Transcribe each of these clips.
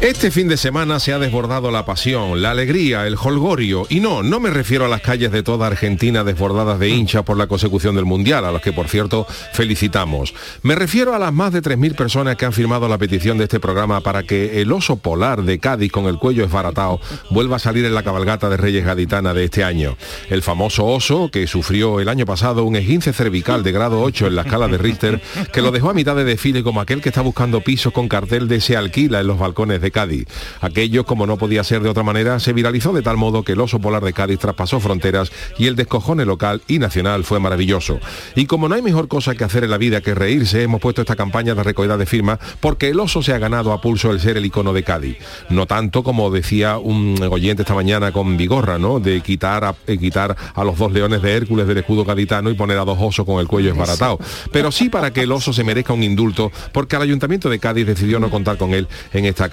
Este fin de semana se ha desbordado la pasión, la alegría, el holgorio. Y no, no me refiero a las calles de toda Argentina desbordadas de hinchas por la consecución del Mundial, a los que por cierto felicitamos. Me refiero a las más de 3.000 personas que han firmado la petición de este programa para que el oso polar de Cádiz con el cuello esbaratado vuelva a salir en la cabalgata de Reyes Gaditana de este año. El famoso oso que sufrió el año pasado un esguince cervical de grado 8 en la escala de Richter, que lo dejó a mitad de desfile como aquel que está buscando pisos con cartel de se alquila en los balcones de Cádiz. Aquello, como no podía ser de otra manera, se viralizó de tal modo que el oso polar de Cádiz traspasó fronteras y el descojone local y nacional fue maravilloso. Y como no hay mejor cosa que hacer en la vida que reírse, hemos puesto esta campaña de recogida de firmas porque el oso se ha ganado a pulso el ser el icono de Cádiz. No tanto como decía un oyente esta mañana con Vigorra, ¿no? De quitar a, eh, quitar a los dos leones de Hércules del escudo gaditano y poner a dos osos con el cuello esbaratado. Pero sí para que el oso se merezca un indulto porque el Ayuntamiento de Cádiz decidió no contar con él en esta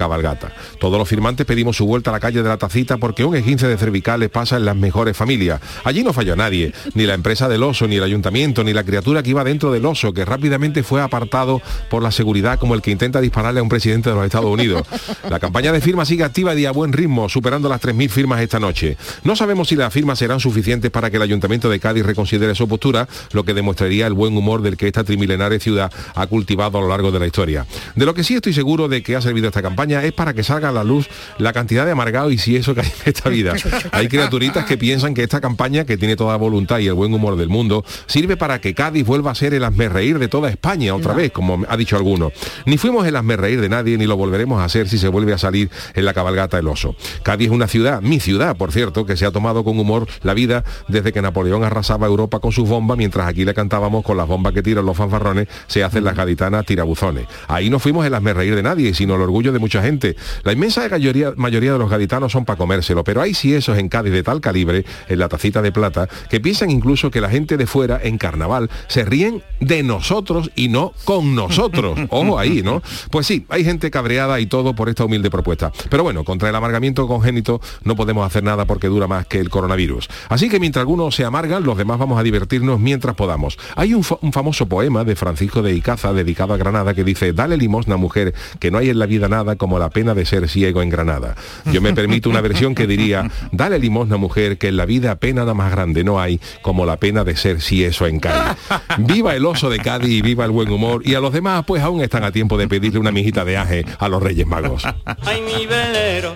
Todos los firmantes pedimos su vuelta a la calle de la Tacita porque un esguince de cervicales pasa en las mejores familias. Allí no falló nadie, ni la empresa del oso, ni el ayuntamiento, ni la criatura que iba dentro del oso, que rápidamente fue apartado por la seguridad como el que intenta dispararle a un presidente de los Estados Unidos. La campaña de firmas sigue activa y a buen ritmo, superando las 3.000 firmas esta noche. No sabemos si las firmas serán suficientes para que el ayuntamiento de Cádiz reconsidere su postura, lo que demostraría el buen humor del que esta trimilenaria ciudad ha cultivado a lo largo de la historia. De lo que sí estoy seguro de que ha servido esta campaña es para que salga a la luz la cantidad de amargado y si eso que hay en esta vida. Hay criaturitas que piensan que esta campaña, que tiene toda voluntad y el buen humor del mundo, sirve para que Cádiz vuelva a ser el reír de toda España otra vez, como ha dicho alguno. Ni fuimos el reír de nadie, ni lo volveremos a hacer si se vuelve a salir en la cabalgata el oso. Cádiz es una ciudad, mi ciudad, por cierto, que se ha tomado con humor la vida desde que Napoleón arrasaba Europa con sus bombas, mientras aquí le cantábamos con las bombas que tiran los fanfarrones, se hacen las gaditanas tirabuzones. Ahí no fuimos el reír de nadie, sino el orgullo de mucha gente. La inmensa mayoría, mayoría de los gaditanos son para comérselo, pero hay sí esos en Cádiz de tal calibre, en la tacita de plata, que piensan incluso que la gente de fuera, en carnaval, se ríen de nosotros y no con nosotros. Ojo ahí, ¿no? Pues sí, hay gente cabreada y todo por esta humilde propuesta. Pero bueno, contra el amargamiento congénito no podemos hacer nada porque dura más que el coronavirus. Así que mientras algunos se amargan, los demás vamos a divertirnos mientras podamos. Hay un, un famoso poema de Francisco de Icaza dedicado a Granada que dice, dale limosna mujer, que no hay en la vida nada como la pena de ser ciego en Granada. Yo me permito una versión que diría, dale limosna mujer, que en la vida pena nada más grande no hay como la pena de ser si eso en Cádiz. Viva el oso de Cádiz y viva el buen humor. Y a los demás pues aún están a tiempo de pedirle una mijita de aje a los Reyes Magos. Ay, mi velero,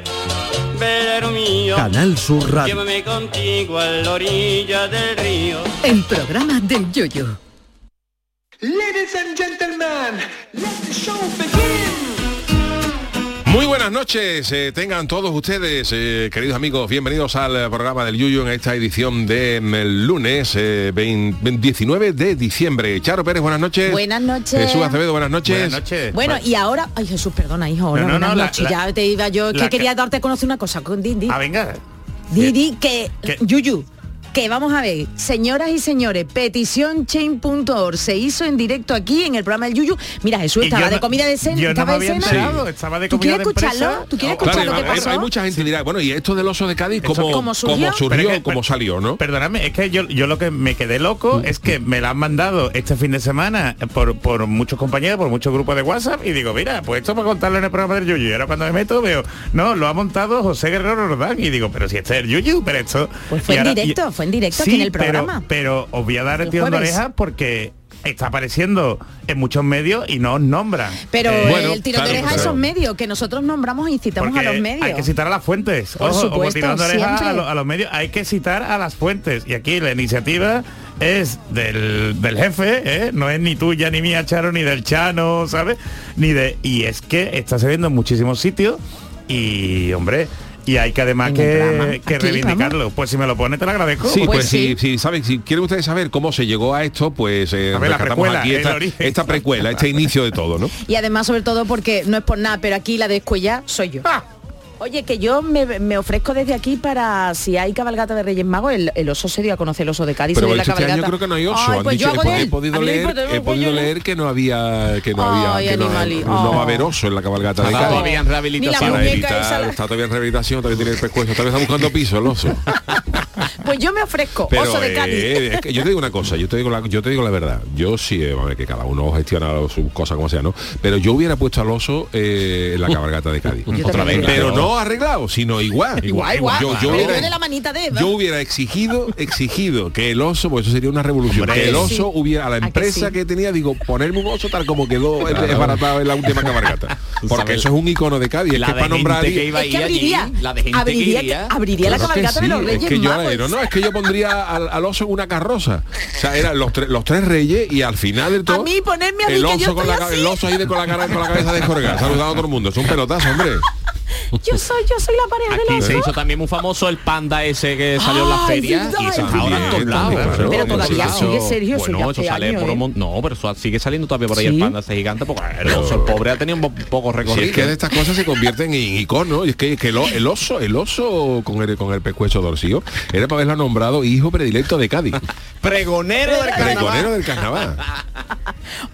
velero mío. Canal Sur Radio. Llévame contigo a la orilla del río. El programa del Yoyo. Ladies and gentlemen, let the show begin. Muy buenas noches, eh, tengan todos ustedes, eh, queridos amigos, bienvenidos al eh, programa del Yuyo en esta edición de mm, el lunes 20 19 de diciembre. Charo Pérez, buenas noches. Buenas noches. Jesús Acevedo, buenas noches. Buenas noches. Bueno, y ahora, ay Jesús, perdona, hijo, hola, No, no, buenas no, la- noches. la- ya te iba yo, la que que- quería darte a conocer una cosa, con di, di, Ah, venga. di, di, que, ¿Qué? Yuyu, que vamos a ver, señoras y señores, petición chain.org se hizo en directo aquí en el programa del Yuyu. Mira, Jesús estaba de no- comida de cena, yo no estaba me de cena. enterado, estaba de ¿Tú comida quieres de escucharlo? ¿Tú quieres escuchar Claro, lo que hay, pasó? hay mucha gente que dirá, bueno, ¿y esto del oso de Cádiz cómo, ¿Cómo surgió? cómo surgió, es que, cómo salió, no? Perdóname, es que yo, yo lo que me quedé loco es que me la han mandado este fin de semana por, por muchos compañeros, por muchos grupos de WhatsApp y digo, mira, pues esto para contarlo en el programa del Yuyu. Y ahora cuando me meto veo, no, lo ha montado José Guerrero Rodán y digo, pero si este es el Yuyu, pero esto... Pues fue y en ahora- directo, y- fue en directo Sí, aquí en el programa. Pero, os voy a dar el, tirón de oreja porque está apareciendo en muchos medios y no os nombran. Pero Eh, Bueno, el tirón de claro, oreja a pero- esos medios que nosotros nombramos e incitamos a los medios. Hay que citar a las fuentes. Por Ojo, supuesto, tirón de oreja siempre. a, lo- a los medios. Hay que citar a las fuentes. Y aquí la iniciativa es del, del jefe, ¿eh? no es ni tuya, ni mía, Charo, ni del Chano, ¿sabes? Ni de. Y es que está saliendo en muchísimos sitios. y hombre, y hay que además que, que Aquí, reivindicarlo. Pues si me lo pone te lo agradezco. Sí, pues, Pues sí, sí. sí, saben, si quieren ustedes saber cómo se llegó a esto, pues eh, A ver, la rescatamos precuela, aquí el esta, origen. esta precuela, este inicio de todo, ¿no? Y además, sobre todo, porque no es por nada, pero aquí la descuella soy yo. Ah. Oye, que yo me, me ofrezco desde aquí para si hay cabalgata de Reyes Magos, el, el oso se dio a conocer el oso de Cádiz. Pero dio la este año cabalgata. creo que no hay oso. Ay, pues dicho- yo he, podido leer, he podido leer que no había que no había que no, va a haber oso en la cabalgata de Está Cádiz. todavía en Ni rehabilitación. la Para evitar, esa la- está todavía en rehabilitación, todavía tiene el pescuezo, todavía está buscando piso el oso. Pues yo me ofrezco, Pero oso de Cádiz. eh, es que yo te digo una cosa, yo te digo la, yo te digo la verdad. Yo sí, eh, a ver, que cada uno gestiona sus cosas como sea, ¿no? Pero yo hubiera puesto al oso eh, en la cabalgata de Cádiz. Otra vez, Pero no arreglado, sino igual. Igual, igual. Yo, hubiera, yo de la manita de Eva. yo hubiera exigido, exigido que el oso, pues eso sería una revolución, Hombre, que el oso sí. hubiera, a la ¿A que empresa sí? que, tenía, digo, ponerme un oso tal como quedó desbaratado en la última cabalgata. Porque eso es un icono de Cádiz, es la que de para nombrar... gente que iba Es que ahí abriría, allí, la de gente abriría, que iría. abriría la Claro cabalgata de los Reyes es que yo, Magos. no, no, es que yo pondría al, al oso en una carroza. O sea, eran los, tres los tres reyes y al final del todo. A mí, ponerme a mí, el que oso yo con la, el oso ahí de, con la cara con la cabeza descolgada, saludando a todo el mundo. Es un pelotazo, hombre. Yo soy, yo soy la pareja del Aquí oso. se hizo también muy famoso el panda ese que salió en la Ay, feria verdad, y eso es está ahora en todos verdad. lados. Pero claro. Pero todavía Eso- sigue, Sergio, eso Bueno, ya eso hace sale años, por un ¿eh? mon- No, pero eso sigue saliendo todavía por ahí Sí. el panda ese gigante porque el oso, el pobre ha tenido un po- poco Si recorrido. es que de estas cosas se convierten en iconos. Y es que, que el, oso, el oso con el, con el pescuezo torcido, era para haberlo nombrado hijo predilecto de Cádiz. Pregonero del Pregonero carnaval. del carnaval.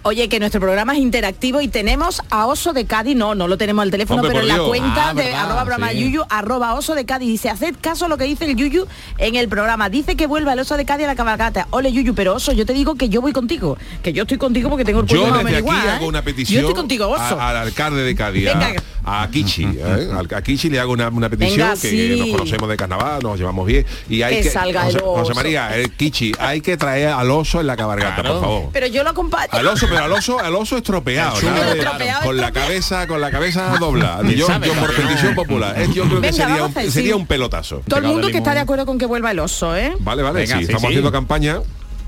Oye, que nuestro programa es interactivo y tenemos a Oso de Cádiz, no, no lo tenemos al teléfono, Hombre, pero en la Dios. cuenta De verdad, arroba sí. yuyu, arroba Oso de Cádiz. Dice, haced caso a lo que dice el Yuyu en el programa. Dice que vuelva el Oso de Cádiz a la cabalgata. Ole Yuyu, pero Oso, yo te digo que yo voy contigo. Que yo estoy contigo porque tengo el Yo desde aquí igual, hago ¿eh? una petición Yo estoy contigo, Oso. a- al alcalde de Cádiz, a- Venga. a, Kichi. ¿eh? Al- A Kichi le hago una, una petición Venga, que sí. nos conocemos de carnaval, nos llevamos bien. Y hay Que que, salga el José, José. María, el Kichi, hay que traer al oso en la cabalgata, Claro. por favor. Pero yo lo acompaño. Al oso, pero al oso, al oso estropeado, Chulo, estropeado, con la cabeza, con la cabeza doblada. Yo, sabe, yo por claro. Petición popular. eh, Yo creo que sería, un, hacer, sería sí. un pelotazo. Todo el mundo que está de acuerdo con que vuelva el oso, ¿eh? Vale, vale, Venga, sí, sí, estamos sí. haciendo campaña.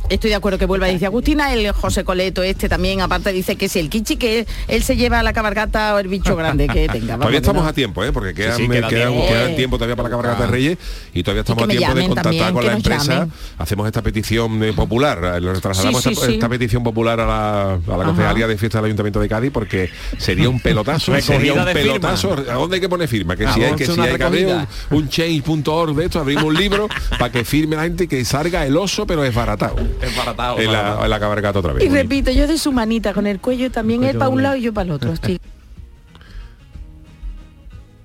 Estoy de acuerdo que vuelva, dice Agustina, el José Coleto este también, aparte dice que si el Kichi, que él se lleva a la cabalgata o el bicho grande que tenga. vamos, Todavía estamos no. a tiempo, ¿eh? porque quedan, sí, queda quedan- tiempo. quedan tiempo todavía para la cabalgata de Reyes y todavía estamos a tiempo de contactar también, con la empresa. llamen. Hacemos esta petición eh, popular, eh, lo trasladamos Sí, sí, esta, sí. esta petición popular a la, a la Concejalía de Fiesta del Ayuntamiento de Cádiz porque sería un pelotazo, sería un pelotazo. ¿A dónde hay que poner firma? Que si hay Vamos que, si hay que abrir un, un change.org de esto, abrimos un libro para que firme la gente y que salga el oso pero desbaratado. Es baratado. En la, baratado. en la cabalgata otra vez. Y repito, yo de su manita con el cuello también, él para un lado y yo para el otro. estoy-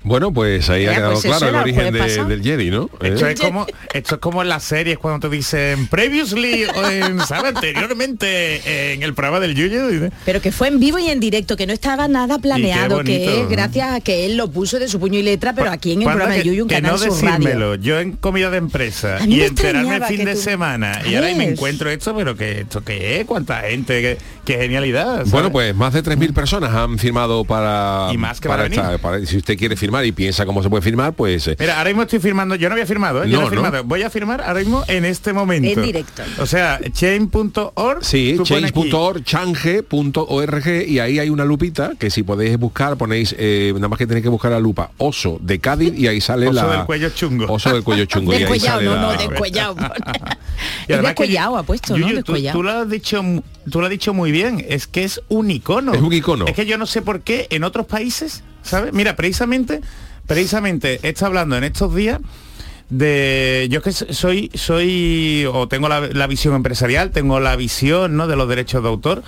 Bueno, pues ahí ha quedado pues claro el origen de- del Jedi, ¿no? Esto ¿Eh? es como esto es como en las series cuando te dicen previously o en, ¿sabe? anteriormente en el programa del Yuyu dice, Pero que fue en vivo y en directo, que no estaba nada planeado, que es ¿no? gracias a que él lo puso de su puño y letra, pero aquí en el ¿Cuándo programa de que- Yuyu, un que canal no radio. decírmelo, yo en comida de empresa y me enterarme el fin que de tú- semana y ahora ahí me encuentro esto, pero que esto qué es, cuánta gente, qué, qué genialidad. ¿sabes? Bueno, pues más de 3.000 personas han firmado para... Y más que para van a venir. esta- para- si usted quiere firmar y piensa cómo se puede firmar, pues... eh, Mira, ahora mismo estoy firmando, yo no había firmado, ¿eh? yo No, no he no. firmado. Voy a firmar ahora mismo en este momento. En directo. O sea, chain.org. Sí, tú change.org, change.org y ahí hay una lupita que si podéis buscar, ponéis, eh, nada más que tenéis que buscar la lupa oso de Cádiz y ahí sale Oso la... del cuello chungo. Oso del cuello chungo. y ahí sale no, la- no, descuellado. Y es además que descuellado, Yu- ha puesto, ¿no? Yuyu, tú, Descuellado. tú lo has dicho, tú lo has dicho muy bien. Es que es un icono. Es un icono. Es que yo no sé por qué en otros países, ¿sabes? Mira, precisamente, precisamente está hablando en estos días de yo es que soy soy o tengo la, la visión empresarial tengo la visión no de los derechos de autor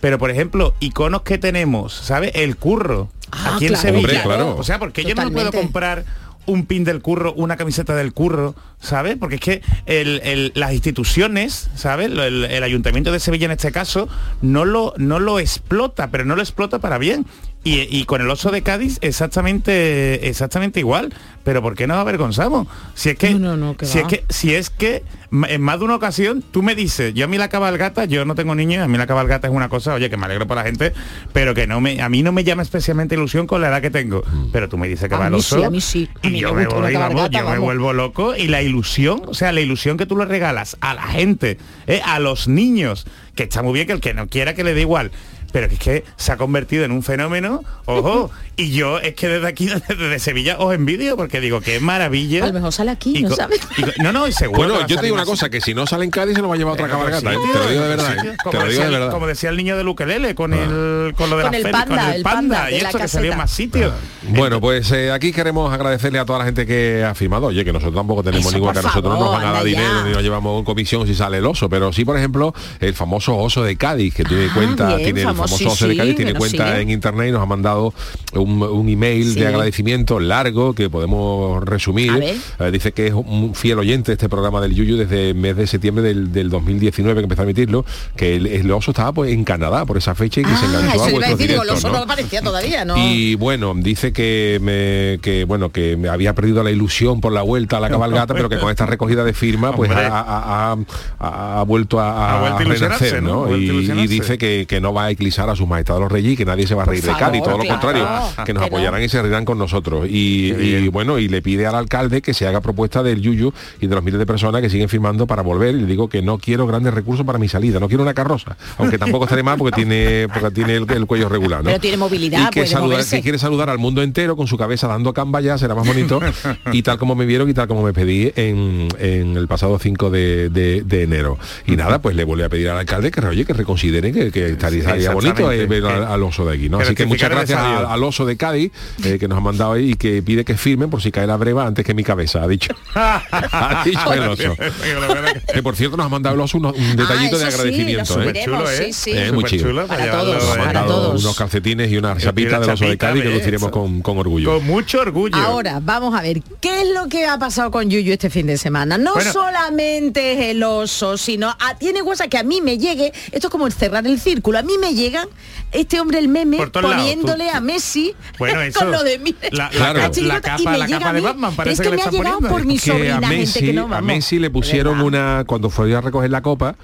pero por ejemplo iconos que tenemos ¿sabes? el curro Ah, aquí en Sevilla claro. o sea porque yo no me puedo Totalmente. comprar un pin del curro, una camiseta del curro, ¿sabes? Porque es que el- el- las instituciones, ¿sabes? El, el ayuntamiento de Sevilla en este caso no lo, no lo explota, pero no lo explota para bien. Y, y con el oso de Cádiz exactamente, exactamente igual. Pero ¿por qué nos avergonzamos? Si es que, No, no, no, que si es que, si es que en más de una ocasión tú me dices, yo a mí la cabalgata, yo no tengo niños, a mí la cabalgata es una cosa, oye, que me alegro por la gente, pero que no me, a mí no me llama especialmente ilusión con la edad que tengo. Pero tú me dices que A va el oso sí, a mí sí. A y mí yo me voy, vamos, yo vuelvo loco y la ilusión, o sea, la ilusión que tú le regalas a la gente, ¿eh? a los niños, que está muy bien que el que no quiera que le dé igual. Pero que es que se ha convertido en un fenómeno, ojo, y yo es que desde aquí, desde Sevilla, os envidio porque digo, qué maravilla. A lo mejor sale aquí, Y ¿no sabes? y no, no, y seguro. Bueno, que yo te digo una cosa, que si no sale en Cádiz se lo va a llevar otra cabalgata, sí, tío, te lo digo de sí, verdad, tío. Como te lo digo decía, de verdad. como decía el niño de Luquelele con el con lo de Con la el panda, con el el panda, panda y esto que salió en más sitios. Bueno, pues eh, aquí queremos agradecerle a toda la gente que ha firmado. Oye, que nosotros tampoco tenemos Eso, ninguna, que a nosotros no nos van a dar dinero ni nos llevamos comisión si sale el oso, pero sí, por ejemplo, el famoso oso de Cádiz, que tiene Ah, cuenta, bien, tiene el famoso, famoso oso de sí, Cádiz, tiene cuenta sigue. en internet y nos ha mandado un, un email Sí. de agradecimiento largo que podemos resumir. Eh, dice que es un fiel oyente de este programa del Yuyu desde el mes de septiembre del, del 2019 que empezó a emitirlo, que el, el oso estaba pues en Canadá por esa fecha y que se Ah, enganchó eso a le iba a vuestros decir, digo, el oso ¿no? no aparecía todavía, ¿no? Y bueno, dice que me que bueno que me había perdido la ilusión por la vuelta a la cabalgata, pero que con esta recogida de firma pues ha, ha- ha- ha vuelto a, renacer, ¿no? Y, dice que, que no va a eclipsar a su majestad los reyes y que nadie se va a reír de Por favor, todo lo claro. contrario, que nos Que no. apoyarán y se reirán con nosotros. Y, bueno, y le pide al alcalde que se haga propuesta del Yuyu y de los miles de personas que siguen firmando para volver. Y le digo que no quiero grandes recursos para mi salida, no quiero una carroza, aunque tampoco estaré mal porque tiene porque tiene el, el cuello regular, ¿no? Pero tiene movilidad, y que, saludar- que quiere saludar al mundo entero con su cabeza dando camba ya, será más bonito. y tal como me vieron y tal como me pedí en, en el pasado 5 de, de- de enero. Y nada, pues le volví a pedir al alcalde que oye, que reconsidere que, que estaría, estaría bonito eh, ver al, al oso de aquí, ¿no? Así que muchas gracias al, oso de Cádiz eh, que nos ha mandado ahí y que pide que firmen por si cae la breva antes que mi cabeza, ha dicho. ha dicho el oso. Que por cierto nos ha mandado el oso unos- un detallito Ah, de sí, agradecimiento. lo ¿eh? subiremos, Chulo, ¿eh? sí, sí. Eh, muy chido. Superchulo, Para todos, Nos ha para todos. unos calcetines y una chapita del oso de Cádiz que luciremos con, con orgullo. Con mucho orgullo. Ahora, vamos a ver, ¿qué es lo que ha pasado con Yuyu este fin de semana? No Bueno. solamente es el oso, sino a, tiene cosas que a mí me llegue, esto es como el cerrar el círculo, a mí me llegan este hombre el meme lados, poniéndole tú- a Messi Bueno, eso. con lo de mí. La, la Claro. ca- la idiota, y capa, me la llega capa a de Batman parece es que, que, me le ha están llegado poniendo. por mi que a gente Messi, que no, a. Messi le pusieron ¿Verdad? una cuando fue a recoger la copa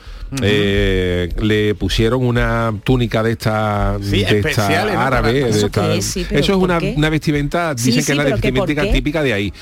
eh, le pusieron una túnica de esta Sí, de esta árabe de ¿Eso esta- es? Sí, pero eso es ¿por una, una vestimenta dicen sí, que es la pero ¿qué, por vestimenta típica de ahí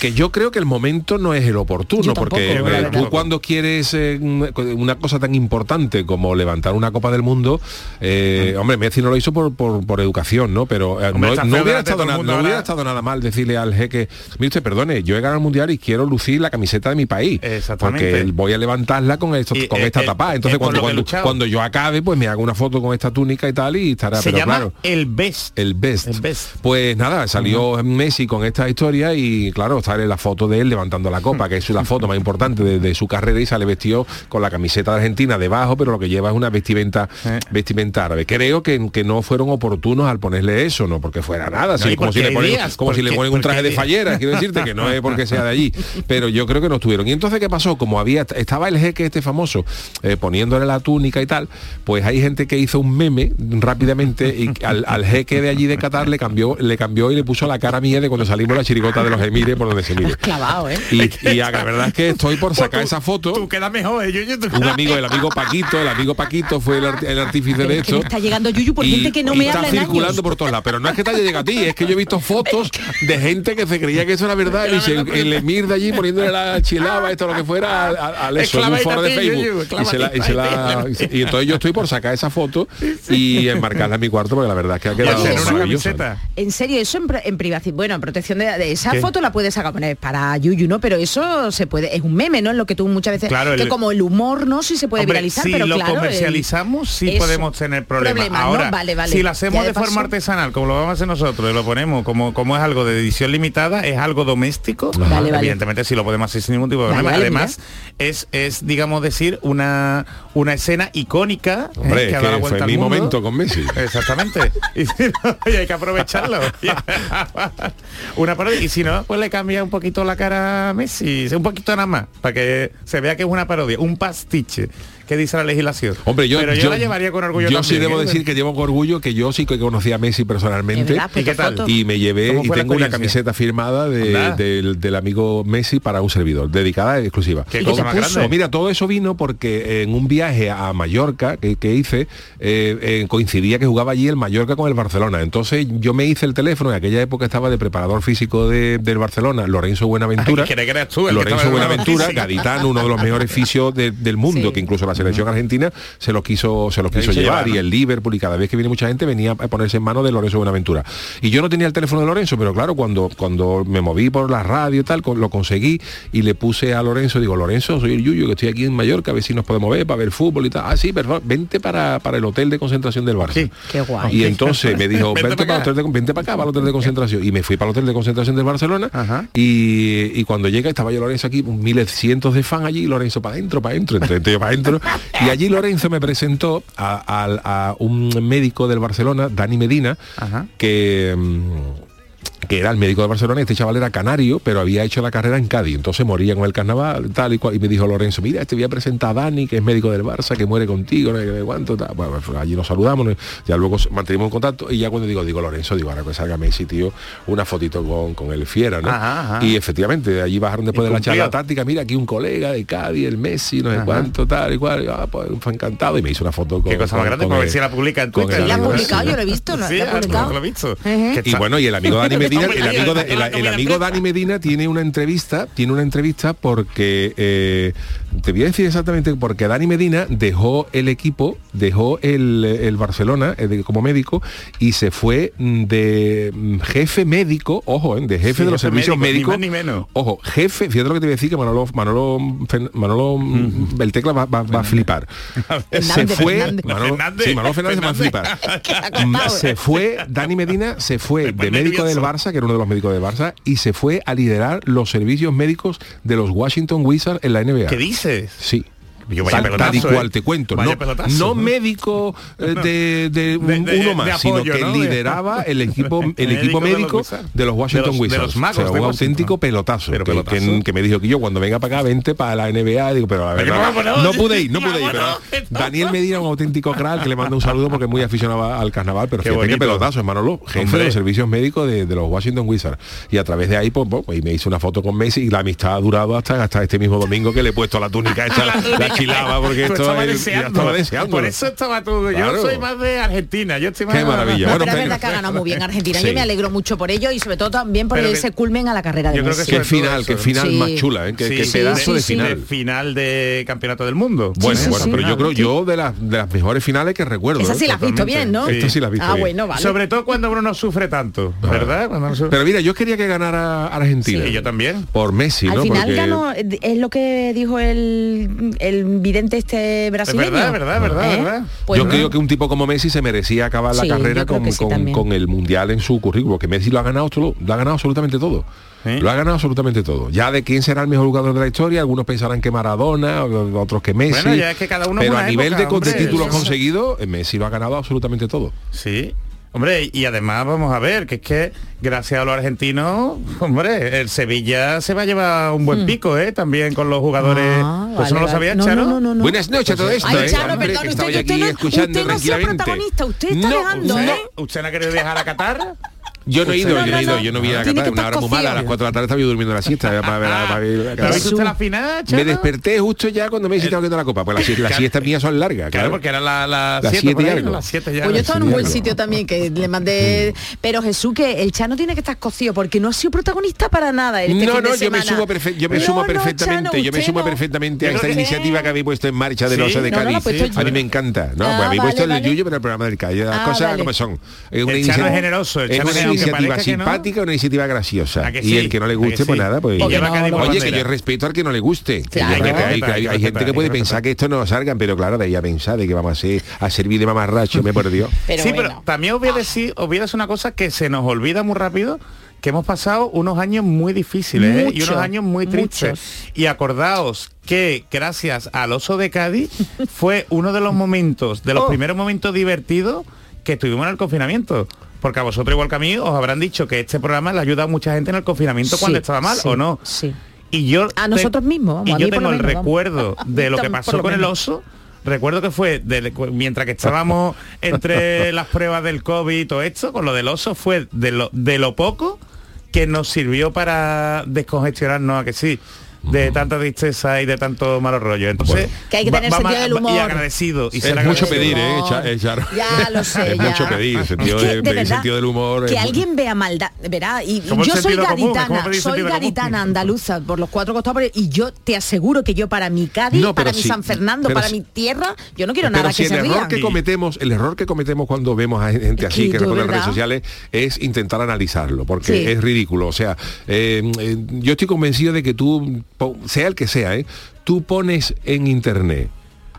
que yo creo que el momento no es el oportuno tampoco, porque eh, tú cuando quieres eh, una cosa tan importante como levantar una copa del mundo eh, hombre Messi no lo hizo por, por, por educación no pero eh, Hombre, no, hubiera estado nada mundo no hubiera ahora. estado nada mal decirle al jeque mire usted perdone yo he ganado el mundial y quiero lucir la camiseta de mi país Exactamente. porque voy a levantarla con esto Y, con eh, esta eh, tapada eh, entonces cuando, cuando, yo acabe pues me hago una foto con esta túnica y tal y estará Se pero llama claro el best. el best. El best. Pues nada, salió Messi con esta historia y claro, sale la foto de él levantando la copa, que es la foto más importante de, de su carrera y sale vestido con la camiseta de Argentina debajo, pero lo que lleva es una vestimenta Eh. vestimenta árabe. Creo que, que no fueron oportunos al ponerle eso, no porque fuera nada, así como si le ponen, días, como si le porque- ponen un traje de fallera, quiero decirte que no es porque sea de allí, pero yo creo que no estuvieron. Y entonces qué pasó, como había estaba el jeque este famoso eh, poniéndole la túnica y tal, pues hay gente que hizo un meme rápidamente y al, al jeque de allí de Qatar le cambió le cambió y le puso la cara mía de cuando salimos la chirigota de los emires por donde se mire. Clavado, ¿eh? Y, y la verdad es que estoy por sacar Tú- esa foto. Tú quedas mejor, ¿eh? Yuyu, tú Un amigo, el amigo Paquito, el amigo Paquito fue el, art- el artífice Pero de es que me esto. está llegando Yuyu por y- gente que no y me está habla en circulando años. por todos lados. Pero no es que te haya llegado a ti, es que yo he visto fotos de gente que se creía que eso era verdad. Y dice, el emir de allí poniéndole la chilaba, esto lo que fuera, al, al- al eso, en un Esclavadita foro de Yuyu, Facebook. Y, se la- y se la- esclavadita. y entonces yo estoy por sacar esa foto y enmarcarla en mi cuarto porque la verdad es que ha quedado maravillosa. En serio, eso en, pri- en privacidad, bueno, en protección de, de esa ¿Qué? foto la puedes sacar poner para Yuyu, ¿no? Pero eso se puede, es un meme, ¿no? En lo que tú muchas veces, Claro, que el- como el humor, ¿no? Sí se puede Hombre, viralizar, si pero lo claro, el- comercializamos, sí eso. podemos tener problemas. Problemas, ¿no? Ahora, Vale, vale. si lo hacemos de de forma artesanal, como lo vamos a hacer nosotros, y lo ponemos como, como es algo de edición limitada, es algo doméstico, Vale, vale. evidentemente sí lo podemos hacer sin ningún tipo de problema. vale, Además, es, es, digamos decir, una, una escena icónica ¿eh? Hombre, que ha dado la fue vuelta al mi mundo. momento con Messi. Exactamente. Y, si no, y hay que aprovecharlo. Una parodia. Y si no, pues le cambia un poquito la cara a Messi. Un poquito nada más. Para que se vea que es una parodia. Un pastiche. Que dice la legislación. Hombre, yo, Pero yo, la llevaría con orgullo Yo también, sí debo ¿eh? decir que llevo con orgullo que yo sí que conocí a Messi personalmente. Es verdad, ¿Y qué tal? y me llevé ¿Cómo y tengo una camiseta firmada de- del, del amigo Messi para un servidor, dedicada exclusiva. Qué ¿Y cosa más grande. Pues mira, todo eso vino porque en un viaje a Mallorca que, que hice, eh, eh, coincidía que jugaba allí el Mallorca con el Barcelona. Entonces yo me hice el teléfono, en aquella época estaba de preparador físico de- del Barcelona, Lorenzo Buenaventura. Ay, ¿qué crees tú? Lorenzo Buenaventura, gaditano, uno de los mejores fisios de- del mundo, Sí. que incluso la selección argentina se lo quiso, se lo quiso llevar, llevar, y el Liverpool y cada vez que viene mucha gente venía a ponerse en manos de Lorenzo Buenaventura. Y yo no tenía el teléfono de Lorenzo, pero claro, cuando, cuando me moví por la radio y tal, lo conseguí y le puse a Lorenzo, digo, Lorenzo, soy el Yuyo, que estoy aquí en Mallorca, a ver si nos podemos ver para ver fútbol y tal. Ah, sí, perfecto, vente para, para el hotel de concentración del Barça. Sí. Qué guay. Y entonces me dijo, Vente vente, pa' para el acá". hotel de, vente para acá, para el hotel de concentración. Y me fui para el hotel de concentración del Barcelona Ajá. y, y cuando llega estaba yo Lorenzo aquí, miles cientos de fan allí, Lorenzo para adentro, para adentro, entre entre yo para adentro. Y allí Lorenzo me presentó a, un médico del Barcelona, Dani Medina, Ajá. que... mm, que era el médico de Barcelona, y este chaval era canario, pero había hecho la carrera en Cádiz, entonces moría con el carnaval, tal y cual, y me dijo Lorenzo, mira, te voy a presentar a Dani, que es médico del Barça, que muere contigo, no sé cuánto, tal. Bueno, pues allí nos saludamos, ¿no? ya luego mantenimos en contacto, y ya cuando digo, digo, Lorenzo, digo, ahora que salga Messi, tío, una fotito con, con el Fiera, ¿no? Ajá, ajá. Y efectivamente, allí bajaron después Y de la charla táctica, mira, aquí un colega de Cádiz, el Messi, no sé Ajá. cuánto, tal y cual, y, ah, pues fue encantado, y me hizo una foto con... Qué cosa más con- grande, con para ver si la publica en con Twitter. la ha publicado, yo lo he visto, ¿no? Sí, ah, publicado. lo he visto. Y bueno, y el amigo Dani Medina, el amigo, de- el, amigo. Dani Medina tiene una entrevista, tiene una entrevista porque eh, te voy a decir exactamente porque Dani Medina dejó el equipo, dejó el, el Barcelona eh, como médico y se fue mm, de mm, jefe médico, ojo, eh, de jefe Sí, de los servicios médico, ni médicos. más ni menos. Ojo, jefe, fíjate lo que te voy a decir que Manolo, Manolo, Manolo mm, el tecla va, va- va a flipar. se fue Fernández. Manolo, Fernández. sí, Manolo Fernández va a flipar. contado, se fue, Dani Medina se fue de médico del nervioso. Barça, que era uno de los médicos del Barça, y se fue a liderar los servicios médicos de los Washington Wizards en la NBA. ¿Qué dices? Sí. Yo vaya Tal, tal y cual ¿eh? te cuento. Vaya No, pelotazo, no ¿no? médico eh, de, de De- uno más, apoyo, sino que ¿no? lideraba el equipo, el equipo Médico de los Washington Wizards. O sea, un auténtico pelotazo. Pero que, pelotazo. que- que me dijo que yo cuando venga para acá vente para la NBA. Digo, pero la verdad, no pude ir, no pude ir. Pero. Daniel Medina, un auténtico crack, que le mando un saludo porque es muy aficionado al carnaval, pero fíjate qué pelotazo, es Manolo, jefe Hombre. de los servicios médicos de, de los Washington Wizards. Y a través de ahí, pues, pues, y me hice una foto con Messi y la amistad ha durado hasta, hasta este mismo domingo que le he puesto la túnica esta, la, la porque esto estabas es- ya deseando. estaba deseando. Por eso estaba tú. Claro. Yo soy más de Argentina. Yo estoy más Qué maravilla. No, Bueno, pero verdad que ha ganado muy bien Argentina. Sí. Yo me alegro mucho por ello y sobre todo también por que- ese culmen a la carrera de Yo creo que Messi. Sobre todo final, qué final Sí. más chula, ¿eh? qué, Sí, sí, pedazo sí, de sí. final. de final de campeonato del mundo. Bueno, Sí, sí, bueno, sí. pero yo creo yo de las de las mejores finales que recuerdo. Esa ¿eh? sí la has visto bien, ¿no? Esta sí la has visto Ah, bueno, vale. Sobre todo cuando uno no sufre tanto, ¿verdad? No sufre- Pero mira, yo quería que ganara Argentina. Sí, yo también. Por Messi, Al ¿no? final Porque- ganó, es lo que dijo el, el vidente este brasileño. verdad, verdad, verdad, ¿Eh? verdad. Pues yo no. creo que un tipo como Messi se merecía acabar Sí, la carrera con, sí con- el mundial en su currículum, que Messi lo ha ganado todo, lo ha ganado absolutamente todo. Lo ha ganado absolutamente todo. Ya de quién será el mejor jugador de la historia, algunos pensarán que Maradona, otros que Messi. Bueno, ya es que cada uno Pero a nivel época, de, de títulos conseguidos, eh, Messi lo ha ganado absolutamente todo. Sí. Hombre, y además vamos a ver que es que gracias a los argentinos, hombre, el Sevilla se va a llevar un buen pico, ¿eh? También con los jugadores. Hmm. Ah, ¿Pues ¿Eso vale, no lo sabía, no, Charo? no, no, no, no. Buenas noches a todo esto, Ay, ¿eh? Charo, Hombre, perdón, que usted, estaba yo usted aquí no- escuchando usted no ha sido tranquilamente. protagonista, usted está No, dejando, no. ¿eh? ¿Usted no ha querido viajar a Qatar? Yo no he ido, No, yo no he ido, no. yo no vi a Qatar, que una hora muy mala, a las cocido. 4 de la tarde estaba yo durmiendo la siesta para ver, a- para ver a ¿Pero Qatar. ha visto usted la final? Me desperté justo ya cuando me he estado viendo la copa, pues las siestas mías son largas, Claro, claro. porque era la- las Las 7 siete y algo. las 7 ya. Pues yo estaba en un buen sitio también que le mandé. Pero Jesús, que el Chano tiene que estar cocido porque no ha sido protagonista para nada. Este No, fin de no, yo me sumo, yo me sumo perfectamente, yo me sumo perfectamente a esta iniciativa que habéis puesto en marcha de no, la Cádiz. el a mí me encanta, ¿no? Ah, Pues habéis puesto el. Yuyo, pero el programa del Cádiz, las Ah, cosas como son. Es El Chano es generoso, el Chano iniciativa no. simpática, una iniciativa graciosa. ¿A que Y el que no le ¿A que guste, pues sí? nada, pues... No, no. Oye, que bandera. yo respeto al que no le guste. Claro. hay, que hay- Hay que hay gente que puede pensar que esto no salgan, pero claro, de ahí a pensar de que vamos a, ser, a servir de mamarracho, me por Dios. Pero sí, bueno. pero también os voy a decir, os voy a decir una cosa que se nos olvida muy rápido, que hemos pasado unos años muy difíciles ¿eh? y unos años muy tristes. muchos. Y acordaos que gracias al oso de Cádiz fue uno de los momentos, de los Oh. primeros momentos divertidos que estuvimos en el confinamiento. Porque a vosotros igual que a mí os habrán dicho que este programa le ha ayudado a mucha gente en el confinamiento cuando estaba mal sí, o no. Sí. Y yo A te- nosotros mismos, vamos, y yo tengo el menos, vamos. recuerdo de lo que pasó lo con el oso. Recuerdo que fue de- mientras que estábamos entre las pruebas del COVID y todo esto, con lo del oso fue de lo, de lo poco que nos sirvió para descongestionarnos a que sí. De tanta tristeza y de tanto malo rollo. Entonces, Que hay que tener va sentido del humor. Y agradecido. Y Es ser mucho pedir, ¿eh? Ya lo sé, Es ya. mucho pedir, sentido, Es que, de, verdad, sentido del humor. que alguien vea maldad, verá, y yo soy gaditana, soy gaditana andaluza por los cuatro costados, y yo te aseguro que yo para mi Cádiz, No, para mi sí, San Fernando, para mi tierra, yo no quiero nada si que se error rían. que cometemos, el error que cometemos cuando vemos a gente así que responde en redes sociales es intentar analizarlo, porque es ridículo. O sea, eh, eh, yo estoy convencido de que tú, sea el que sea, ¿eh? tú pones en internet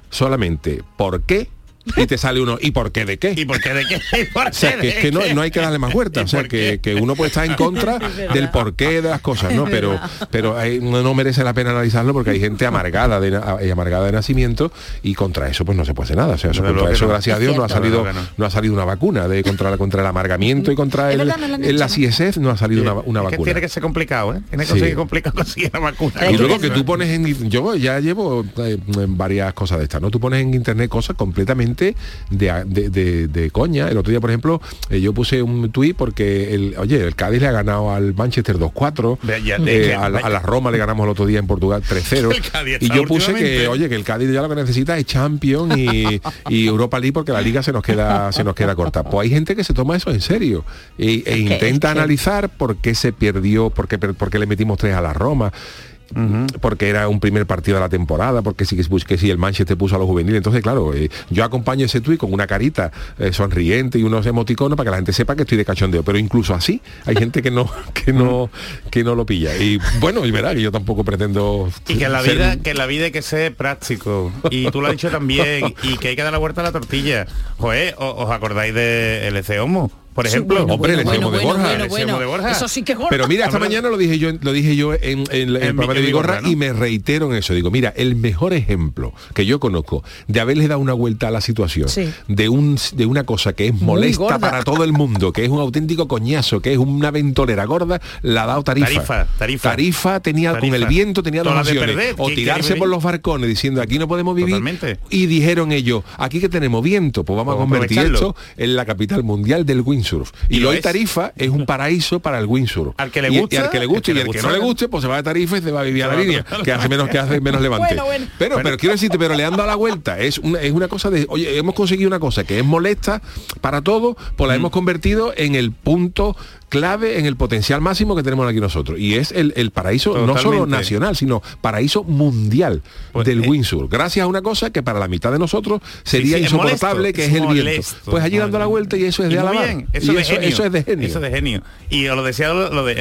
solamente por qué y te sale uno, ¿y por qué de qué? ¿Y por qué de qué? ¿Y por O sea, qué que, es que no, qué? no hay que darle más vuelta, ¿Y o sea, que, qué? que uno puede estar en contra del porqué de las cosas, ¿no? Pero, pero hay- no, no merece la pena analizarlo porque hay gente amargada de, amargada de nacimiento y contra eso pues no se puede hacer nada. O sea, eso, contra eso, no. gracias a Es Dios, no ha salido, no ha salido una vacuna de contra, contra el amargamiento y contra Es el, verdad, el- la. CISF no ha salido una, una Es que vacuna. tiene que ser complicado, ¿eh? Tiene que Sí. ser complicado conseguir la vacuna. Y luego que tú pones en yo ya llevo eh, varias cosas de estas, ¿no? Tú pones en internet cosas completamente de, de- de- de coña. El otro día, por ejemplo, eh, yo puse un tuit porque el, oye, el Cádiz le ha ganado al Manchester 2-4, Ve, ya, eh, a, la- a la Roma le ganamos el otro día en Portugal 3-0. El Cádiz Y yo puse que, oye, que el Cádiz ya lo que necesita es Champions y, y Europa League porque la liga se nos queda se nos queda corta. Pues hay gente que se toma eso en serio e, e intenta analizar por qué se perdió, por qué, por qué le metimos tres a la Roma porque era un primer partido de la temporada, porque sí que, que si el Manchester puso a los juveniles. Entonces, claro, eh, yo acompaño ese tuit con una carita eh, sonriente y unos emoticonos para que la gente sepa que estoy de cachondeo. Pero incluso así hay gente que no, que no, que no lo pilla. Y bueno, y verá que yo tampoco pretendo. Y que en la ser- vida, que en la vida hay que ser práctico. Y tú lo has dicho también, y que hay que dar la vuelta a la tortilla. Joder, ¿o- ¿os acordáis de LC Homo? Por Sí, ejemplo. bueno, Hombre, bueno, le decíamos bueno, de Borja. bueno, Le bueno, decíamos de Borja. Eso sí que es gordo. Pero mira, esta mañana lo dije yo, lo dije yo en, en el En programa de Vigorra y me reitero en eso. Digo, mira, el mejor ejemplo que yo conozco de haberle dado una vuelta a la situación, Sí. de un de una cosa que es molesta para todo el mundo, que es un auténtico coñazo, que es una ventolera gorda, la ha dado Tarifa. Tarifa, Tarifa. Tarifa tenía con Tarifa. el viento tenía dos opciones, perder, o ¿quién quiere tirarse por los barcones diciendo aquí no podemos vivir Totalmente. y dijeron ellos, aquí que tenemos viento, pues vamos a Vamos a convertir esto en la capital mundial del windsurf. Y, Y lo hoy es. Tarifa es un paraíso para el windsurf. Al que le Y- y al que le guste y al que no le guste, pues se va de Tarifa y se va a vivir a la línea, que hace menos que hace menos levante. Bueno, bueno. Pero, pero quiero decirte, pero le han dado la vuelta. Es una, es una cosa de, oye, hemos conseguido una cosa que es molesta para todo, pues Mm. la hemos convertido en el punto clave, en el potencial máximo que tenemos aquí nosotros. Y es el, el paraíso no solo nacional, sino paraíso mundial Pues, del eh, windsurf. Gracias a una cosa que para la mitad de nosotros sería sí, insoportable, molesto, que es es el viento. molesto, Pues allí dando la vuelta y eso es Y de alabar. bien, eso, Y de eso, genio. eso es de genio. Eso de genio. Y os lo decía lo, lo de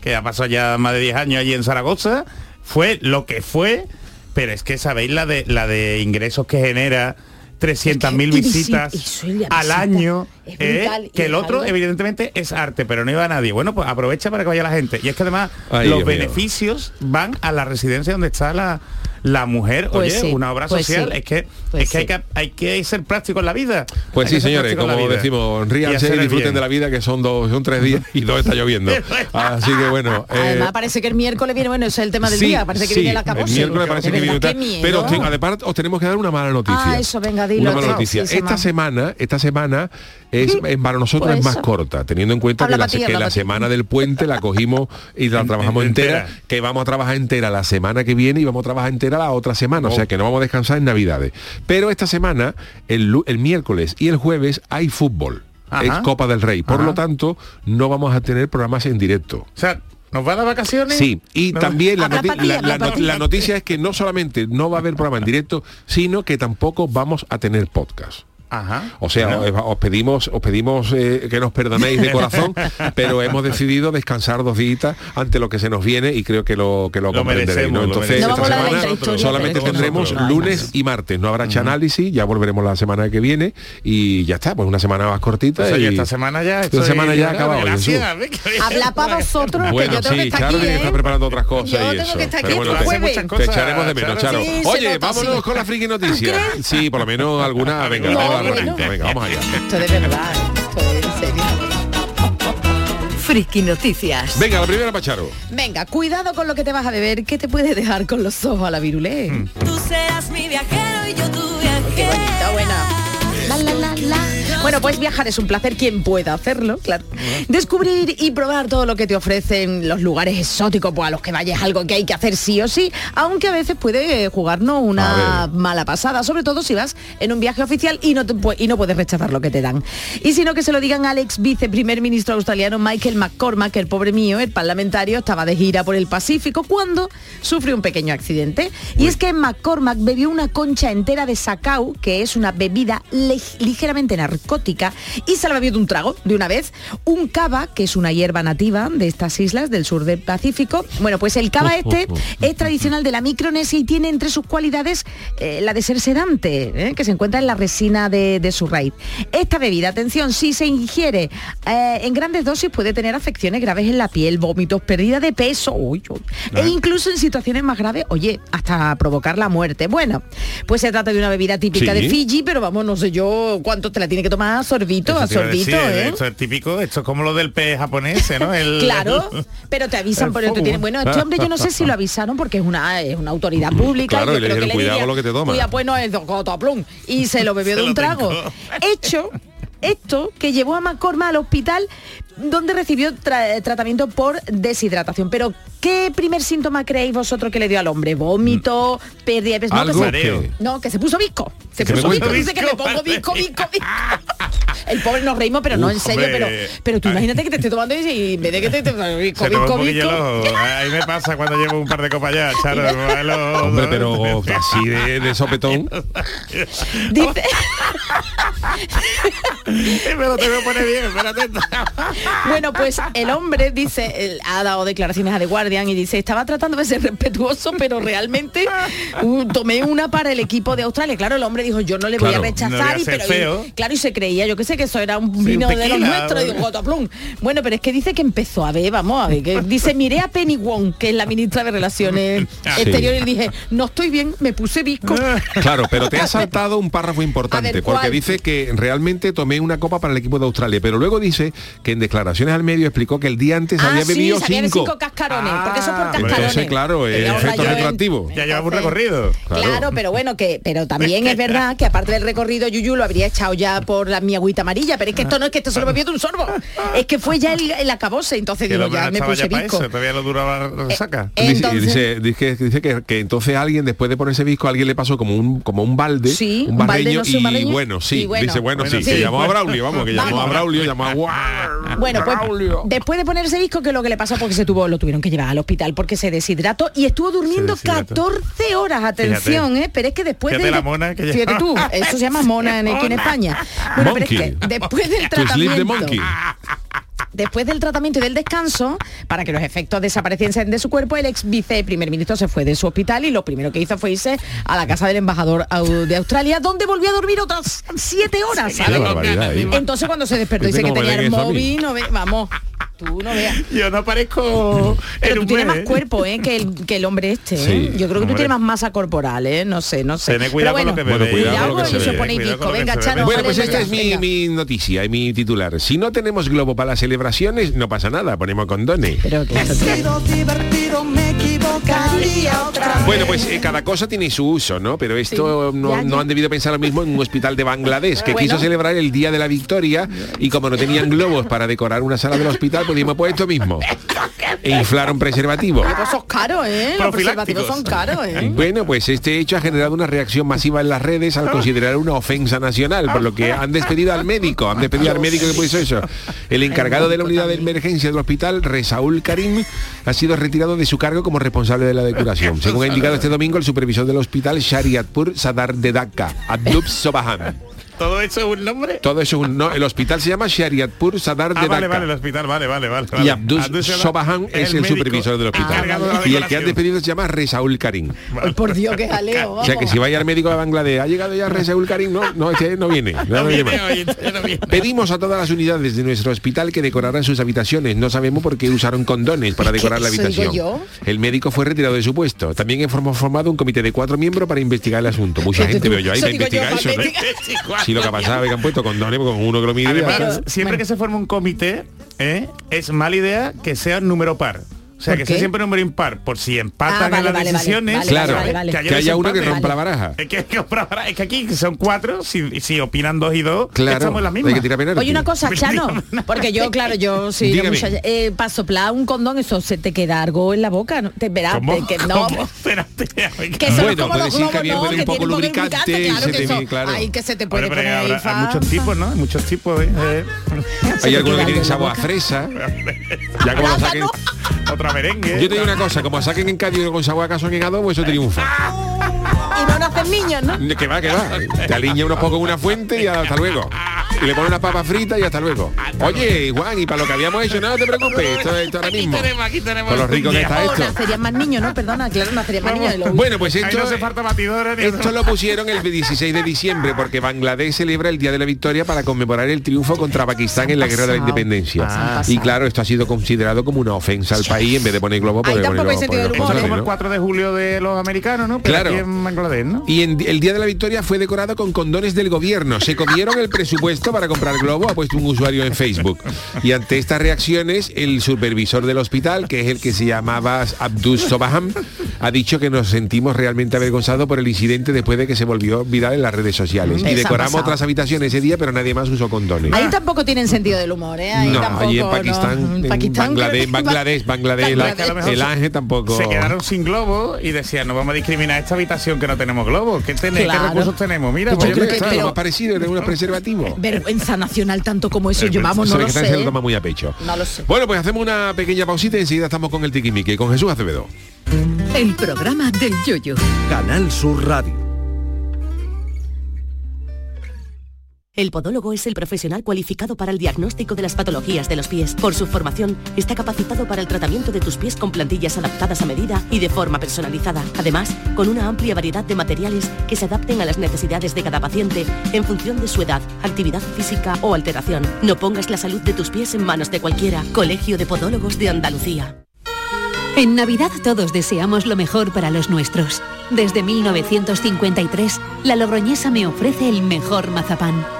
que ha pasado ya más de 10 años allí en Zaragoza, fue lo que fue, pero es que sabéis la de la de ingresos que genera 300.000 Es que- y visi- visitas al visita, año es ¿eh? brutal, que el otro algo- evidentemente es arte pero no iba a nadie bueno pues aprovecha para que vaya la gente y es que además Ay, los Dios mío. beneficios van a la residencia donde está la, la mujer Pues oye sí, una obra pues social sí, es que pues es que, hay que hay que ser práctico en la vida Pues Hay sí, señores, como decimos, ríanse y disfruten bien. de la vida, que son dos, son tres días y dos está lloviendo. Así que bueno. eh, Además parece que el miércoles viene, bueno, ese es el tema del sí, día, parece que viene la cabose. El miércoles parece que viene. Pero os además os tenemos que dar una mala noticia. Ah, eso, venga, dilo, Una mala noticia. Esta ma- semana, esta semana es para nosotros Pues es más eso. corta, teniendo en cuenta Habla que la, ti, que semana del puente la cogimos y la trabajamos entera, que vamos a trabajar entera la semana que viene y vamos a trabajar entera la otra semana, o sea que no vamos a descansar en Navidades. Pero esta semana, el, el miércoles y el jueves hay fútbol. Ajá. Es Copa del Rey. Por Ajá. lo tanto, no vamos a tener programas en directo. o sea nos va a dar vacaciones Sí, y No. también la, noti- la- la noticia es que no solamente no va a haber programa en directo, sino que tampoco vamos a tener podcast. Ajá. O sea, Bueno. os, os pedimos, os pedimos eh, que nos perdonéis de corazón, pero hemos decidido descansar dos días ante lo que se nos viene y creo que lo que lo, Lo comprenderéis. ¿no? Entonces. No esta semana solamente tendremos nosotros. lunes y martes. No habrá análisis, ya volveremos la semana que viene y ya está, pues una semana más cortita. Pues, y esta semana ya esta semana ya ha acabado. Que. Habla para vosotros, que Bueno, yo tengo que sí, estar Charo aquí, tiene que ¿eh? estar preparando otras cosas Yo y tengo eso. que bueno, te- te echaremos de menos, Charo. Oye, vámonos con la friki noticia. Sí, por lo menos alguna, venga, No, vamos a dar bueno. ratito, venga, vamos allá. Esto de verdad, esto es en serio. Friki Noticias. Venga, la primera Pacharo. Venga, cuidado con lo que te vas a beber, que te puede dejar con los ojos a la virulé. Mm. Tú serás mi viajero y yo tu Qué viajera. bonita, buena. La, la, la, la. Bueno, pues viajar es un placer, quien pueda hacerlo, claro. Descubrir y probar todo lo que te ofrecen los lugares exóticos, pues a los que vayas algo que hay que hacer sí o sí, aunque a veces puede eh, jugarnos una mala pasada, sobre todo si vas en un viaje oficial y no, te pu- y no puedes rechazar lo que te dan. Y sino que se lo digan al ex viceprimer ministro australiano Michael McCormack, el pobre mío, el parlamentario, estaba de gira por el Pacífico cuando sufrió un pequeño accidente. Y es que McCormack bebió una concha entera de sacao, que es una bebida ligeramente narcótica, y se la bebió de un trago, de una vez. Un cava, que es una hierba nativa de estas islas del sur del Pacífico. Bueno, pues el cava este es tradicional de la Micronesia y tiene entre sus cualidades eh, la de ser sedante, ¿eh? que se encuentra en la resina de, de su raíz. Esta bebida, atención, si se ingiere eh, en grandes dosis puede tener afecciones graves en la piel, vómitos, pérdida de peso, uy, uy, e incluso en situaciones más graves, oye, hasta provocar la muerte. Bueno, pues se trata de una bebida típica Sí. de Fiji, pero vamos, no sé yo cuánto te la tiene que tomar a sorbito, a sorbito, decir, ¿eh? Esto es típico, esto es como lo del pez japonés, ¿no? El- Claro, pero te avisan por el fuego. tiene. Bueno, este hombre yo no sé si lo avisaron porque es una, es una autoridad pública. Claro, yo y le que dijeron, "Cuidado diría, con lo que te tomas". Cuidado, pues no es de cotoplum. Y se lo bebió de un trago. Hecho, esto que llevó a McCormack al hospital donde recibió tra- tratamiento por deshidratación. Pero, ¿qué primer síntoma creéis vosotros que le dio al hombre? ¿Vómito? ¿Pérdida de peso? No, que se- que... no, que se puso visco. Se puso visco. Dice que me pongo visco, visco, visco. El pobre nos reímos, pero no en serio, hombre. pero, pero tú imagínate que te esté tomando y y en vez de que te, te visco, Se visco, visco. el ojo. Ahí me pasa cuando llevo un par de copas ya, Charo. ojo, Hombre, pero así de, de sopetón. Dice, poner bien, espérate. bueno, pues el hombre dice, él ha dado declaraciones a Y dice, estaba tratando de ser respetuoso, pero realmente uh, tomé una para el equipo de Australia. Claro, el hombre dijo, yo no le voy Claro, a no rechazar. voy a y, pero, y- claro, y se creía, yo que sé que eso era un Sí, vino de los nuestros. Y digo, "Gotoplum". Bueno, pero es que dice que empezó a ver, vamos a ver, que dice, miré a Penny Wong, que es la ministra de Relaciones Sí. Exteriores, y dije, no estoy bien, me puse visco. Claro, pero te ha saltado un párrafo importante, ver, porque dice que realmente tomé una copa para el equipo de Australia, pero luego dice que en declaraciones al medio explicó que el día antes Ah, había sí, bebido cinco. cinco cascarones, porque eso es por Ah, cascarones. Entonces, claro, efecto retroactivo. Ya llevamos un recorrido. Claro. Claro, pero bueno, que pero también es verdad que aparte del recorrido Yuyu lo habría echado ya por la mi agüita amarilla, pero es que esto no es que esto se lo bebió de un sorbo, es que fue ya el, el acabose, entonces Que digo, ya no me puse ya para visco. eso, todavía lo duraba la. Eh, Dice, Entonces- dice, dice, dice que, que entonces a alguien después de ponerse visco alguien le pasó como un como un balde, Sí, un un balde, barreño no y barreño. bueno, sí, Y bueno. dice bueno, Bueno, sí, sí. que llamó a Braulio, vamos, que llamó a. Braulio, llamó a Guau, Bueno, pues después de ponerse visco, que lo que le pasó porque se tuvo, lo tuvieron que llevar al hospital porque se deshidrató y estuvo durmiendo Se deshidrató. 14 horas, atención, ¿eh? Pero es que después Fíjate del- la mona que Fíjate tú, eso se llama mona en, aquí en España. Bueno, pero es que después del tratamiento. Después del tratamiento y del descanso, para que los efectos desapareciesen de su cuerpo, el ex vice primer ministro se fue de su hospital y lo primero que hizo fue irse a la casa del embajador de Australia, donde volvió a dormir otras siete horas. Barbaridad, ¿eh? Entonces cuando se despertó Dice que tenía el móvil, no ve, vamos, tú no veas. Yo no parezco Pero tú tienes más ¿eh? cuerpo ¿eh? que, el, que el hombre este. ¿eh? Sí. Yo creo que tú Hombre. tienes más masa corporal, ¿eh? No sé, no sé. Tened cuidado Pero con lo bueno, que bebéis. Bueno, cuidado con lo que pone cuidado visco. con lo que Venga, se bebe. Bueno, pues esta es mi, venga. mi noticia y mi titular. Si no tenemos globo para las celebraciones, no pasa nada, ponemos condones. Pero que esto te- Bueno, pues eh, cada cosa tiene su uso, ¿no? Pero esto Sí. no, Ya, no ya. han debido pensar lo mismo en un hospital de Bangladesh, que Bueno. quiso celebrar el Día de la Victoria y como no tenían globos para decorar una sala del hospital, pues dijimos, pues esto mismo. E inflaron preservativos. Son caros, ¿eh? Los preservativos son caros, ¿eh? Bueno, pues este hecho ha generado una reacción masiva en las redes al considerar una ofensa nacional, por lo que han despedido al médico, han despedido al médico que puso eso. El encargado de la unidad de emergencia del hospital, Resaúl Karim, ha sido retirado de su cargo como responsable de la decoración. Según ha indicado este domingo el supervisor del hospital, Shariatpur Sadar de Dhaka, Abdub Sobahan. ¿Todo eso es un nombre? Todo eso es un no, el hospital se llama Shariatpur Sadar de Ah, vale, Dhaka. vale, el hospital, vale, vale, vale. Y vale. Abdul Abdul Sobahan es el médico supervisor del hospital. de y el que han despedido se llama Resaúl Karim. Ay, por Dios, qué jaleo. O sea que si vaya al médico de Bangladesh, ha llegado ya Resaúl Karim, no, no, este no viene. no No viene viene más. hoy, este no viene. Pedimos a todas las unidades de nuestro hospital que decoraran sus habitaciones. No sabemos por qué usaron condones para que decorar la habitación. yo. El médico fue retirado de su puesto. También hemos formado un comité de cuatro miembros para investigar el asunto. Mucha gente veo yo ahí para investigar eso. Si lo que ha pasado es que han puesto condones con uno que lo mide. Además, siempre que se forma un comité, ¿eh? es mala idea que sea número par. O sea, ¿Por que qué? sea siempre número impar, por si empatan Ah, en las vale, decisiones. vale, Claro, vale, vale. que haya uno que rompa la baraja. Es que, es que que aquí que son cuatro, si, si opinan dos y dos, Claro, estamos en la misma. hay que tirar. Oye, una cosa, Chano, porque yo, claro, yo sí, Dígame. eh, para soplar un condón, eso se te queda algo en la boca, ¿no? Te verás, ¿Cómo? que no, ¿Cómo? Espérate, que eso Bueno, no es como los que globos, había no, un que poco lubricante claro que eso, claro. que se te puede poner hay muchos tipos, ¿no? Hay muchos tipos. ¿eh? Hay algunos que tienen sabor a fresa. Ya como lo saquen. Otra merengue. Yo te digo una cosa, como saquen en Cádiz con sabor a caso en adobo, eso triunfa. Y no nacen niños, ¿no? Que va, que va. Te aliña unos pocos en una fuente y hasta luego. Y le pone una papa frita y hasta luego. Oye, Juan, y para lo que habíamos hecho, no te preocupes, esto, esto ahora Aquí mismo. tenemos, aquí tenemos. Con lo rico que está esto. nacerían más niños, ¿no? Perdona, claro, nacerían más niños. Bueno, pues esto, no hace falta batidora esto lo pusieron el 16 de diciembre porque Bangladesh celebra el Día de la Victoria para conmemorar el triunfo contra Pakistán en la Guerra de la. Independencia. Se han y claro, esto ha sido considerado como una ofensa al país en vez de poner globo, tampoco hay globo, como el ¿no? 4 de julio de los americanos, ¿no? Pero Claro. aquí en Bangladesh, ¿no? Y en- el Día de la Victoria fue decorado con condones del gobierno. Se comieron el presupuesto para comprar globo, ha puesto un usuario en Facebook. Y ante estas reacciones, el supervisor del hospital, que es el que se llamaba Abdus Sobaham, ha dicho que nos sentimos realmente avergonzados por el incidente después de que se volvió viral en las redes sociales. Y decoramos otras habitaciones ese día, pero nadie más usó condones. Ahí tampoco tienen sentido del humor, ¿eh? Ahí no, tampoco, allí en no. Pakistán, en Pakistán, Bangladesh, Bangladesh, el ángel tampoco. Se quedaron sin globo y decían, no vamos a discriminar esta habitación que no tenemos globo. ¿Qué, tenéis? Claro. ¿Qué recursos tenemos? Mira, pues Yo creo que- que está pero- lo más parecido de unos preservativos. Vergüenza nacional tanto como eso, yo vamos, no ve lo que sé. se lo toma muy a pecho. No lo sé. Bueno, pues hacemos una pequeña pausita y enseguida estamos con el tiquimique, con Jesús Acevedo. El programa del yoyo. Canal Sur Radio. El podólogo es el profesional cualificado para el diagnóstico de las patologías de los pies. Por su formación, está capacitado para el tratamiento de tus pies con plantillas adaptadas a medida y de forma personalizada. Además, con una amplia variedad de materiales que se adapten a las necesidades de cada paciente en función de su edad, actividad física o alteración. No pongas la salud de tus pies en manos de cualquiera. Colegio de Podólogos de Andalucía. En Navidad todos deseamos lo mejor para los nuestros. Desde 1953, la Logroñesa me ofrece el mejor mazapán.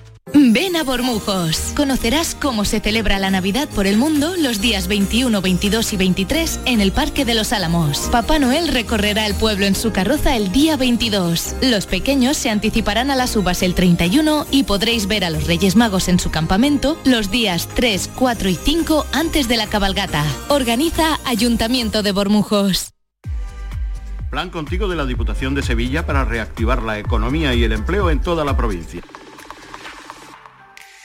Ven a Bormujos. Conocerás cómo se celebra la Navidad por el mundo los días 21, 22 y 23 en el Parque de los Álamos. Papá Noel recorrerá el pueblo en su carroza el día 22. Los pequeños se anticiparán a las uvas el 31 y podréis ver a los Reyes Magos en su campamento los días 3, 4 y 5 antes de la cabalgata. Organiza Ayuntamiento de Bormujos. Plan Contigo de la Diputación de Sevilla para reactivar la economía y el empleo en toda la provincia.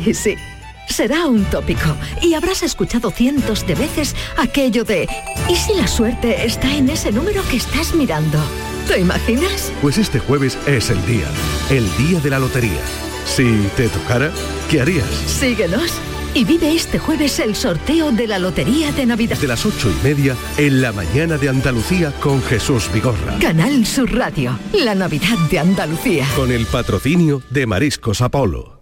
Sí, sí. Será un tópico y habrás escuchado cientos de veces aquello de ¿y si la suerte está en ese número que estás mirando? ¿Te imaginas? Pues este jueves es el día, el día de la lotería. Si te tocara, ¿qué harías? Síguenos y vive este jueves el sorteo de la Lotería de Navidad. De las ocho y media en la mañana de Andalucía con Jesús Vigorra. Canal Sur Radio, la Navidad de Andalucía. Con el patrocinio de Mariscos Apolo.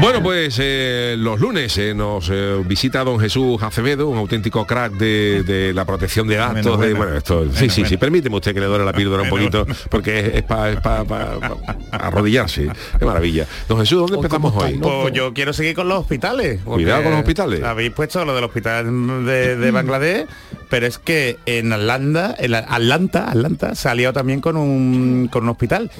Bueno, pues eh, los lunes eh, nos eh, visita don Jesús Acevedo, un auténtico crack de, de la protección de datos. Menos, de- menos. bueno, esto, sí, Menos, sí, sí, menos. permíteme usted que le dore la píldora un poquito, porque es, para arrodillarse. Qué maravilla. Don Jesús, ¿dónde empezamos hoy? Pues yo quiero seguir con los hospitales. Cuidado con los hospitales. Habéis puesto lo del hospital de, de Bangladesh, pero es que en Atlanta, en la- Atlanta, Atlanta salió también con un, con un hospital.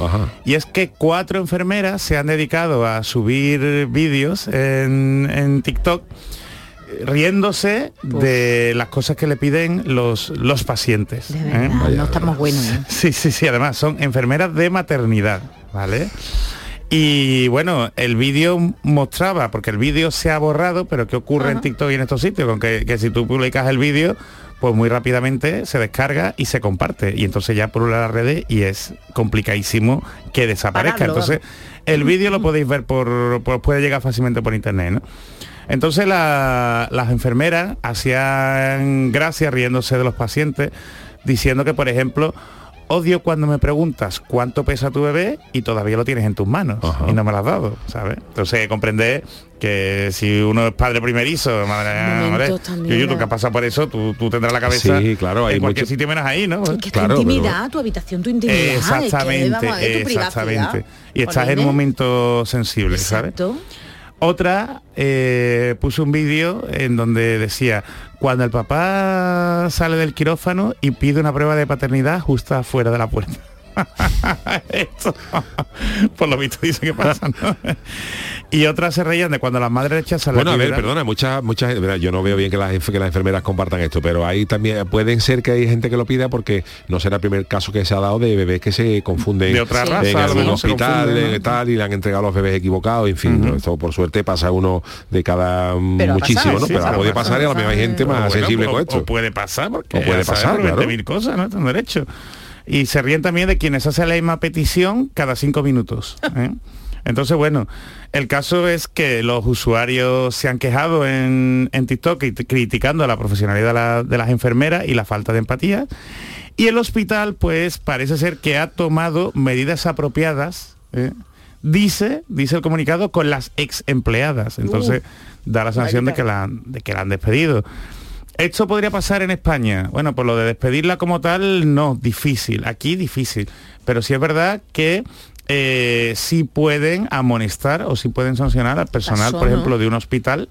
Y es que cuatro enfermeras se han dedicado a subir vídeos en, en TikTok riéndose de las cosas que le piden los, los pacientes. De ¿eh? no estamos buenos. ¿eh? Sí, sí, sí, además son enfermeras de maternidad, ¿vale? Y bueno, el vídeo mostraba, porque el vídeo se ha borrado, pero ¿qué ocurre en TikTok y en estos sitios? Con que, que si tú publicas el vídeo, pues muy rápidamente se descarga y se comparte. Y entonces ya por las redes y es complicadísimo que desaparezca. Pararlo, entonces, el vídeo lo podéis ver por, por- puede llegar fácilmente por internet, ¿no? Entonces la- las enfermeras hacían gracia riéndose de los pacientes, diciendo que, por ejemplo, odio cuando me preguntas cuánto pesa tu bebé y todavía lo tienes en tus manos y no me lo has dado, ¿sabes? Entonces comprender que si uno es padre primerizo, madre, madre, también, Yuyu, tú que has pasado por eso, tú, tú tendrás la cabeza Sí, claro, hay en cualquier mucho- sitio menos ahí, ¿no? Que es tu intimidad, tu habitación, tu intimidad. es que, Exactamente, vamos, es tu exactamente. Y estás en un momento sensible, ¿sabes? Otra eh, puso un vídeo en donde decía, cuando el papá sale del quirófano y pide una prueba de paternidad justo afuera de la puerta. Esto, por lo visto dice que pasa, ¿no? Y otras se reían de cuando las madres rechazan Bueno, la a ver, perdona, muchas, muchas, yo no veo bien que las, que las enfermeras compartan esto, pero ahí también pueden ser que hay gente que lo pida porque no será el primer caso que se ha dado de bebés que se confunden De otra raza, en algún hospital ¿no? eh, tal y le han entregado a los bebés equivocados, en fin, ¿no? esto por suerte pasa uno de cada Pero muchísimo, ¿no? sí, pero ha pero podido pasa, pasar y a lo mejor hay gente más Bueno, sensible o- con esto. O puede pasar, porque O puede pasar, claro. 20.000 cosas, ¿no? Están derecho. Y se ríen también de quienes hacen la misma petición cada cinco minutos. ¿eh? Entonces, bueno, el caso es que los usuarios se han quejado en, en TikTok y criticando a la profesionalidad de, la- de las enfermeras y la falta de empatía. Y el hospital, pues, parece ser que ha tomado medidas apropiadas, ¿eh? dice, dice el comunicado, con las ex empleadas. Entonces, da la sensación de que la, de que la han despedido. ¿Esto podría pasar en España? Bueno, por lo de despedirla como tal, no, difícil. Aquí difícil. Pero sí es verdad que eh, sí pueden amonestar o sí pueden sancionar al personal, Pasó, por ¿no? ejemplo, de un hospital.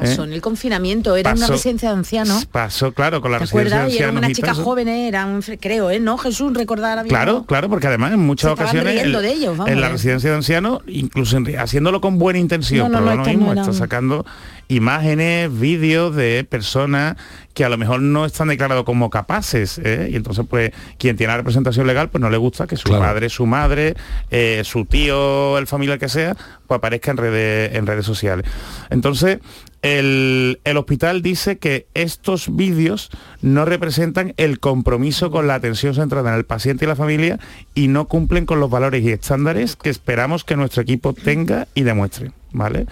¿Eh? Pasó en el confinamiento, era una residencia de ancianos. Pasó, claro, con la ¿Te residencia de acuerdas? Y eran ancianos unas chicas jóvenes, eran, creo, ¿eh? ¿No, Jesús? Recordar. Claro, claro, porque además en muchas ocasiones en, de ellos, vamos, en la ¿eh? residencia de ancianos, incluso en- haciéndolo con buena intención, No, no, pero no, mismo no está sacando imágenes, vídeos de personas que a lo mejor no están declarados como capaces, ¿eh? y entonces pues quien tiene la representación legal pues no le gusta que su Claro. padre, su madre, eh, su tío, el familiar que sea, pues aparezca en redes, en redes sociales. Entonces, el, el hospital dice que estos vídeos no representan el compromiso con la atención centrada en el paciente y la familia y no cumplen con los valores y estándares que esperamos que nuestro equipo tenga y demuestre, ¿vale?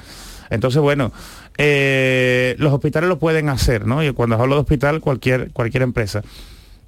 Entonces, bueno, eh, los hospitales lo pueden hacer, ¿no? Y cuando hablo de hospital, cualquier, cualquier empresa.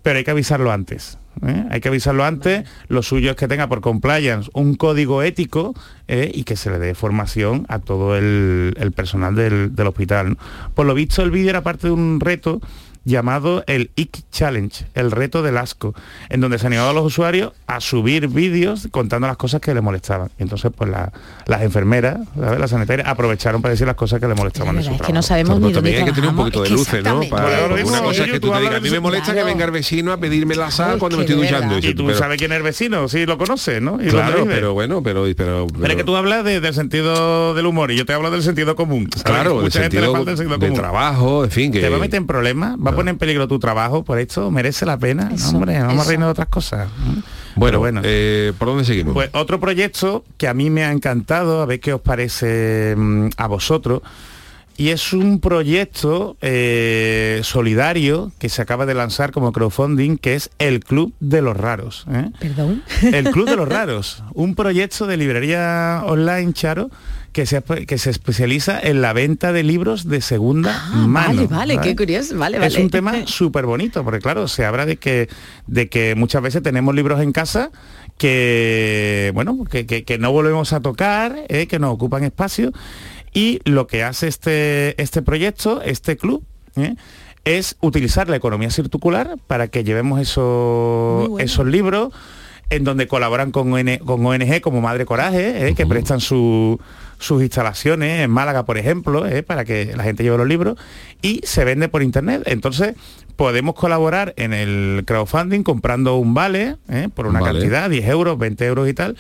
Pero hay que avisarlo antes. ¿eh? Hay que avisarlo antes. Lo suyo es que tenga por compliance un código ético ¿eh? y que se le dé formación a todo el, el personal del, del hospital. ¿no? Por lo visto, el vídeo era parte de un reto llamado el IC Challenge, el reto del asco, en donde se animaba a los usuarios a subir vídeos contando las cosas que les molestaban. Y entonces, pues la- las enfermeras, ¿sabes? las sanitarias, aprovecharon para decir las cosas que les molestaban de su Es que no sabemos Pero ni dónde también hay que tener un poquito de Es que luces, ¿no? Para, una cosa es que tú te digas, a mí me molesta que claro. venga el vecino a pedirme la sal cuando me es que estoy duchando. verdad. Y tú Pero- sabes quién es el vecino, sí lo conoces, ¿no? Y Claro, pero bueno, pero, pero, Pero es que tú hablas de- del sentido del humor y yo te hablo del sentido común. ¿sabes? claro, Mucha el gente le sentido falta el sentido de común. trabajo, en fin, que Te va a meter en problemas, va a poner en peligro tu trabajo, por esto merece la pena. No, hombre, vamos a reírnos de otras cosas. ¿Mm? Bueno, Pero bueno. eh, ¿por dónde seguimos? Pues otro proyecto que a mí me ha encantado, a ver qué os parece mm, a vosotros, y es un proyecto eh, solidario que se acaba de lanzar como crowdfunding, que es el Club de los Raros. ¿eh? Perdón. El Club de los Raros, un proyecto de librería online, Charo, que se, que se especializa en la venta de libros de segunda mano. Vale, vale, ¿vale? qué curioso. Vale, es vale. un tema súper bonito, porque claro, se habla de que, de que muchas veces tenemos libros en casa que, bueno, que, que- que no volvemos a tocar, ¿eh? que nos ocupan espacio. Y lo que hace este, este proyecto, este club, ¿eh? es utilizar la economía circular para que llevemos esos, esos libros en donde colaboran con, ON con ONG como Madre Coraje, ¿eh? que prestan su- sus instalaciones en Málaga, por ejemplo, ¿eh? para que la gente lleve los libros, y se vende por internet. Entonces, podemos colaborar en el crowdfunding comprando un vale ¿eh? por una Vale. cantidad, 10 euros, 20 euros y tal,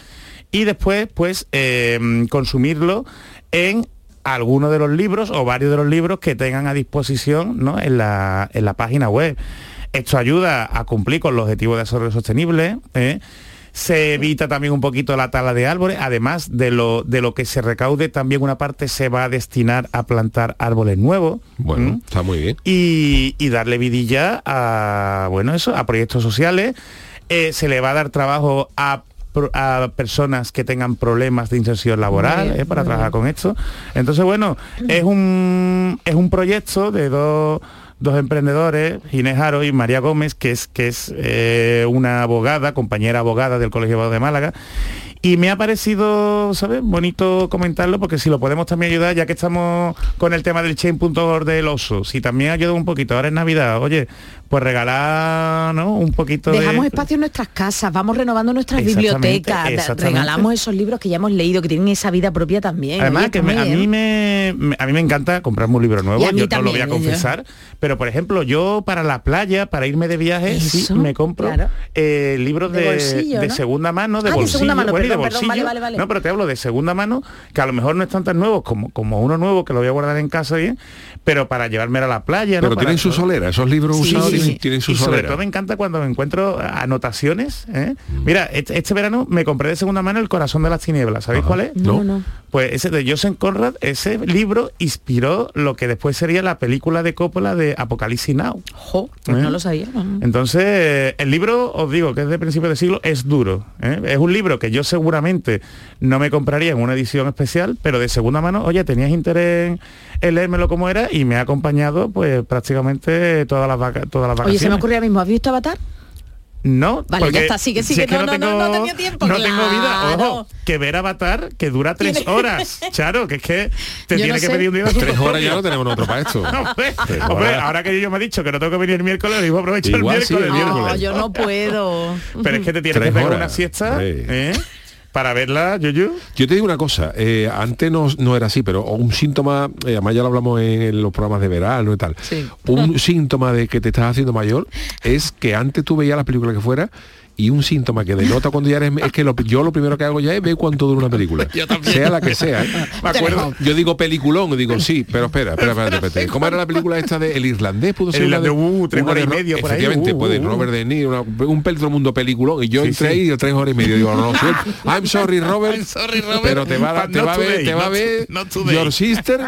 y después, pues, eh, consumirlo en alguno de los libros o varios de los libros que tengan a disposición ¿no? en, la, en la página web. Esto ayuda a cumplir con los objetivos de desarrollo sostenible. ¿eh? Se evita también un poquito la tala de árboles, además de lo, de lo que se recaude, también una parte se va a destinar a plantar árboles nuevos. Bueno, ¿m? está muy bien. y, y darle vidilla a bueno eso a proyectos sociales Eh, se le va a dar trabajo a personas que tengan problemas de inserción laboral bien, eh, para trabajar con esto entonces bueno es un es un proyecto de dos dos emprendedores, Ginés Haro y María Gómez, que es, que es eh, una abogada, compañera abogada del Colegio de Málaga, y me ha parecido, ¿sabes? Bonito comentarlo porque si lo podemos también ayudar, ya que estamos con el tema del chain.org del oso, si también ayuda un poquito, ahora es Navidad, oye, pues regalar, ¿no? Un poquito Dejamos de... espacio en nuestras casas, vamos renovando nuestras Exactamente, bibliotecas, exactamente. regalamos esos libros que ya hemos leído, que tienen esa vida propia también. Además Oye, que me- a mí me, me- a mí me encanta comprarme un libro nuevo, yo no lo voy a también, ¿eh? confesar, pero por ejemplo, yo para la playa, para irme de viaje, sí me compro claro. eh, libros De de, bolsillo, de ¿no? segunda mano, de Ah, de bolsillo, segunda mano, bueno, y de perdón, perdón, bolsillo. vale, vale, vale. No, pero te hablo de segunda mano, que a lo mejor no están tan nuevos como, como uno nuevo que lo voy a guardar en casa bien, pero para llevarme a la playa, ¿no? Pero Para- tienen su solera, esos libros Sí, usados sí, tienen, tienen y sobre todo me encanta cuando me encuentro anotaciones. ¿eh? Mira, este, este verano me compré de segunda mano El corazón de las tinieblas. ¿Sabéis cuál es? No, no. Pues ese de Joseph Conrad, ese libro inspiró lo que después sería la película de Coppola de Apocalipsis Now. Pues ¿Eh? no lo sabía. no. Entonces, eh, el libro, os digo, que es de principio de siglo, es duro. ¿eh? Es un libro que yo seguramente no me compraría en una edición especial, pero de segunda mano, oye, tenías interés en, leérmelo como era y me ha acompañado pues prácticamente todas las, vaca- todas las Oye, vacaciones. se me ocurrió ahora mismo, ¿has visto Avatar? No, Vale, porque ya está, sigue, si sigue. es que No, no, no, no tenía tiempo, No tengo vida. claro. Ojo, que ver Avatar, que dura tres horas. Claro, que es que te Yo tiene no que sé. pedir un día. Tres horas ya no tenemos otro para esto. hombre, Tres hombre, horas. ahora que yo me he dicho que no tengo que venir el miércoles, lo mismo aprovecho Igual el sí, miércoles. el No, miércoles. yo no puedo. Pero es que te tienes Tres que pegar horas. una siesta Sí. ¿eh? Para verla, Yuyu. Yo te digo una cosa, eh, antes no, no era así, pero un síntoma, eh, además ya lo hablamos en los programas de verano y tal, un síntoma de que te estás haciendo mayor es que antes tú veías la película que fuera y un síntoma que denota cuando ya eres es que lo- yo lo primero que hago ya es ver cuánto dura una película sea la que sea Me acuerdo. yo digo peliculón digo sí pero espera espera espera, espera, espera. ¿cómo era la película esta de El Irlandés pudo El ser una Irlandés, de- uh, tres horas y medio por ahí, uh, uh, uh. Robert De Niro una- un peltro mundo peliculón y yo Sí, entré sí. y tres horas y media digo no, lo siento. I'm sorry Robert I'm sorry, Robert, pero te va, te va a ver te va a ver. Your Sister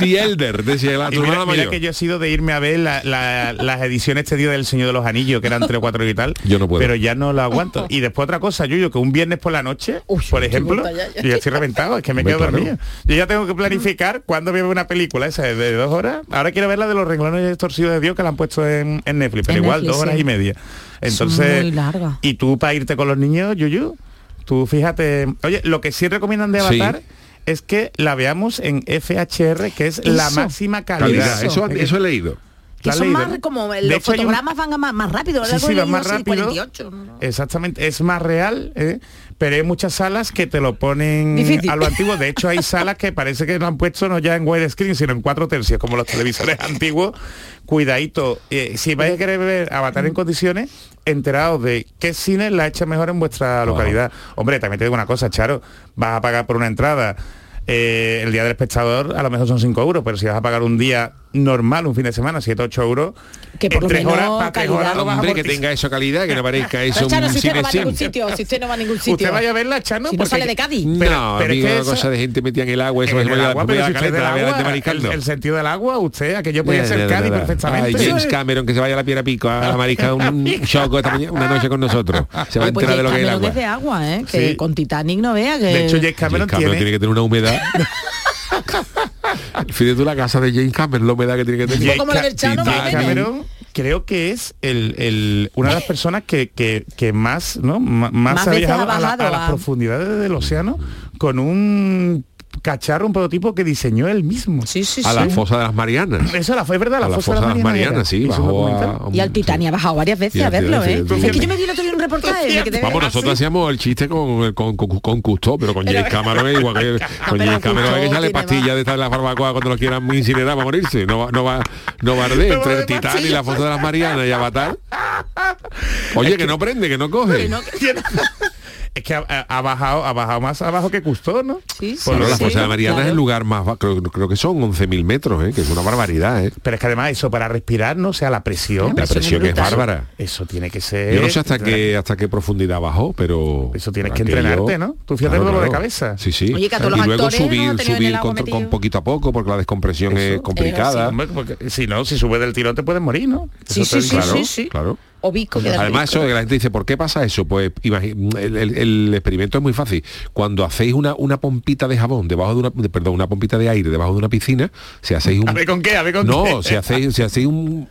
The Elder decía la Y tu mira, hermana mira mayor que yo he sido de irme a ver la- la- las ediciones este día del Señor de los Anillos, que eran tres o cuatro y tal. Yo no puedo. Pero ya no lo aguanto. Y después otra cosa, Yuyo, que un viernes por la noche, por ejemplo, ya, ya. yo ya estoy reventado, es que me quedo claro. dormido. Yo ya tengo que planificar cuándo ver una película esa de dos horas. Ahora quiero ver la de los renglones torcidos de Dios que la han puesto en, en Netflix, pero En igual, Netflix, dos horas sí. y media. Entonces, y tú para irte con los niños, Yuyu, tú fíjate, oye, lo que sí recomiendan de Sí. Avatar es que la veamos en FHR, que es la máxima calidad. calidad eso, eso he leído Que ¿La has son más como De los hecho, un- van más, más rápido. Sí, sí, he va leído, más rápido. 48, ¿no? Exactamente, es más real, ¿eh? pero hay muchas salas que te lo ponen Difícil. a lo antiguo. De hecho, hay salas que parece que lo han puesto no ya en widescreen, sino en cuatro tercios, como los televisores antiguos. Cuidadito, eh, si vais a querer ver Avatar en condiciones, enterados de qué cine la echa mejor en vuestra localidad. Hombre, también te digo una cosa, Charo, vas a pagar por una entrada. eh, el día del espectador a lo mejor son 5 euros, pero si vas a pagar un día normal un fin de semana, 7 8 euros, Que por en lo tres menos horas, para tres horas lo Hombre, que tenga eso calidad, que no parezca eso Chano, un si usted no va a ningún sitio, si usted no va a ningún sitio. Usted vaya a verla, Chano, Si no porque- sale de Cádiz. No, Pero- a pero es que eso- cosa de gente metida en el agua, eso En el la agua, pero si usted la el, el sentido del agua, usted, aquello podía ser Cádiz perfectamente. Ay, James Cameron, que se vaya a la piedra pico a, a mariscar un choco esta mañana, una noche con nosotros. Se va a pues enterar de lo que es el agua. es de agua, ¿eh? Que con Titanic no vea que... De hecho, James Cameron, James Cameron tiene, tiene que tener una humedad. Fíjate tú la casa de James Cameron, la humedad que tiene que tener. James como la del Chano, James. Cameron creo que es el, el- una de las personas que, que, que más, ¿no? M- más, Más ha veces ha viajado a, la- bajado a las a- profundidades del océano con un cacharro, un prototipo que diseñó él mismo. Sí, sí, a sí. la fosa de las Marianas. Eso la fue verdad, la, a la fosa, fosa de las Marianas, era. sí, un bajó a... Y al Titanic ha bajado varias veces a verlo, ¿eh? Es que yo me vi el otro día un reportaje. quedé- Vamos, nosotros hacíamos el chiste con, con, con, con Cousteau, pero con James Cameron es igual que con James Cameron hay que tiene pastillas de esta de la barbacoa cuando lo quieran incinerar para morirse. No va, no va, no va a arder entre el Titán y la fosa de las Marianas y Avatar. Oye, que no prende, que no coge. Es que ha, bajado, ha bajado más abajo que Custó, ¿no? Sí, Por lo la fosa de claro. es el lugar más bajo, creo, creo que son 11.000 metros, ¿eh? que es una barbaridad. ¿eh? Pero es que además eso para respirar, no o sea la presión. La presión que es bárbara. Eso tiene que ser. Yo no sé hasta qué hasta qué profundidad bajó, pero Eso tienes que entrenarte, ¿no? Tú fíjate el dolor de cabeza. Sí, sí. Oye, que a todos y los luego no subir, subir con, poquito a poco, porque la descompresión es complicada. Si no, si sube del tirón te puedes morir, ¿no? Sí, sí, sí, sí, sí. claro. O Vico, que Además, eso que la gente dice, ¿por qué pasa eso? Pues imagi- el, el- el experimento es muy fácil. Cuando hacéis una, una pompita de jabón debajo de una, de- perdón, una pompita de aire debajo de una piscina, si hacéis un A ver con qué, a ver con no, qué. si hacéis, si hacéis un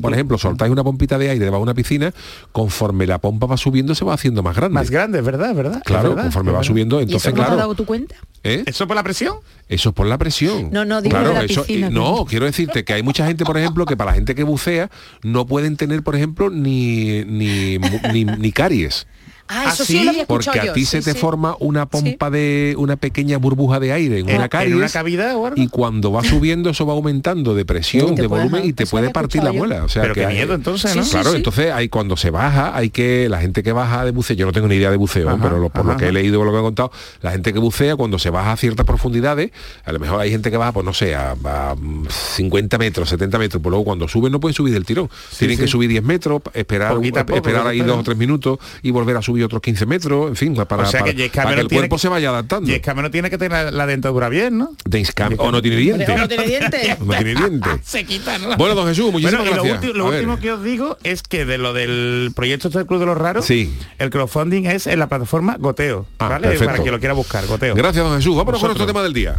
por ejemplo, soltáis una pompita de aire debajo de una piscina, conforme la pompa va subiendo se va haciendo más grande. Más grande, es verdad, verdad. Claro, verdad, conforme va verdad. subiendo, ¿Y entonces te has claro. dado tu cuenta? ¿eh? ¿Eso por la presión? Eso es por la presión. No, no, digo claro, de la eso, piscina, eh, no, quiero decirte que hay mucha gente, por ejemplo, que para la gente que bucea no pueden tener, por ejemplo, ni ni, ni caries. Ah, eso sí, lo había escuchado Porque a ti sí, se te sí. forma una pompa de una pequeña burbuja de aire en En- una en caries una cavidad o algo. y cuando va subiendo eso va aumentando de presión, de volumen y te puede partir la yo. muela. O sea, Pero que qué hay- miedo entonces, Sí, ¿no? sí, Claro, sí. entonces hay cuando se baja, hay que la gente que baja de buceo, yo no tengo ni idea de buceo, Ajá, pero lo- por lo que he leído, por lo que he contado, la gente que bucea cuando se baja a ciertas profundidades, a lo mejor hay gente que baja, pues no sé, a, a, mm, 50 metros, 70 metros, pues luego cuando suben no pueden subir del tirón. Tienen sí. que subir 10 metros, esperar, esperar ahí dos o tres minutos y volver a subir otros 15 metros, en fin, para, O sea para- que James para que Cameron el cuerpo que- se vaya adaptando. Y es que no tiene que tener la, la dentadura bien, ¿no? James Cameron- o no tiene dientes. ¿O no tiene dientes? No tiene dientes. Se quita, ¿no? Bueno, don Jesús, muchísimas Bueno, y lo gracias. lo último que os digo es que de lo del proyecto este del Club de los Raros, Sí. el crowdfunding es en la plataforma Goteo, Ah, ¿vale? perfecto. Para quien lo quiera buscar, Goteo. Gracias, don Jesús. Vámonos con nuestro tema del día.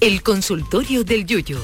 El consultorio del Yuyo.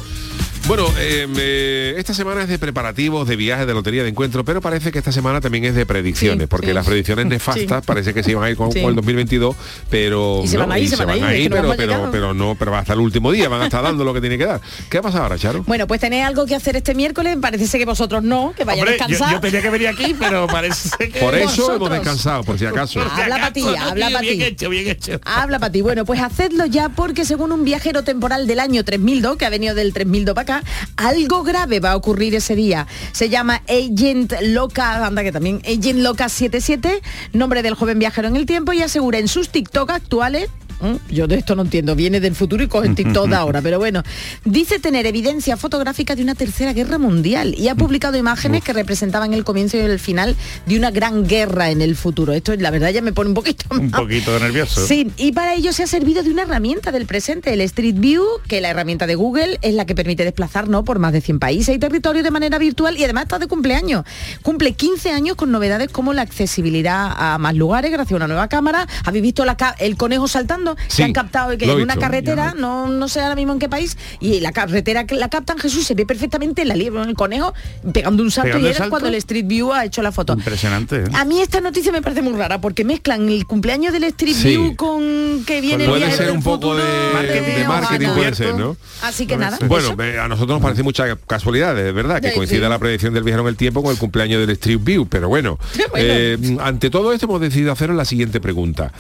Bueno, eh, me- esta semana es de preparativos, de viajes, de lotería de encuentro, pero parece que esta semana también es de predicciones, Sí, porque sí. las predicciones nefastas Sí. parece que se iban a ir con, Sí. con el 2022, pero Y se van a ir, y se van a ir, es que no pero, pero, pero no, pero hasta el último día van a estar dando lo que tiene que dar. ¿Qué ha pasado ahora, Charo? Bueno, pues tenéis algo que hacer este miércoles, parece que vosotros no, que vayáis a Hombre, yo, descansar. yo tenía que venir aquí, pero parece que... Por eso vosotros. hemos descansado, por si acaso. Habla pa' acaso, ti, ¿no? habla pa' Bien ti. hecho, bien hecho. Habla para ti. Bueno, pues hacedlo ya porque según un viajero temporal del año 3002, que ha venido del 3002 para acá, algo grave va a ocurrir ese día. Se llama Agent Loca, anda que también, Agent Loca 77, nombre del joven viajero en el tiempo y asegura en sus TikTok actuales ¿Mm? Yo de esto no entiendo, viene del futuro y coge TikTok de ahora, pero bueno, dice tener evidencia fotográfica de una tercera guerra mundial y ha publicado imágenes que representaban el comienzo y el final de una gran guerra en el futuro. Esto la verdad ya me pone un poquito Un poquito nervioso. Sí, y para ello se ha servido de una herramienta del presente, el Street View, que la herramienta de Google es la que permite desplazarnos por más de 100 países y territorios de manera virtual y además está de cumpleaños. Cumple 15 años con novedades como la accesibilidad a más lugares gracias a una nueva cámara. ¿Habéis visto la el conejo saltando? Sí, que han captado que en una visto. carretera, no, no sé ahora mismo en qué país, y la carretera que la captan Jesús se ve perfectamente la liebre, el conejo pegando un salto ¿Pegando y era cuando el Street View ha hecho la foto. Impresionante. ¿eh? A mí esta noticia me parece muy rara porque mezclan el cumpleaños del Street Sí. View con que viene el Puede ser un poco de Marketing, de marketing, Ojalá. puede ser, ¿no? Así que nada. Bueno, eso. a nosotros nos parece mucha casualidad, es verdad, que Sí, coincida la predicción del viajero en el tiempo con el cumpleaños del Street View, pero bueno, Bueno. eh, ante todo esto hemos decidido hacer la siguiente pregunta.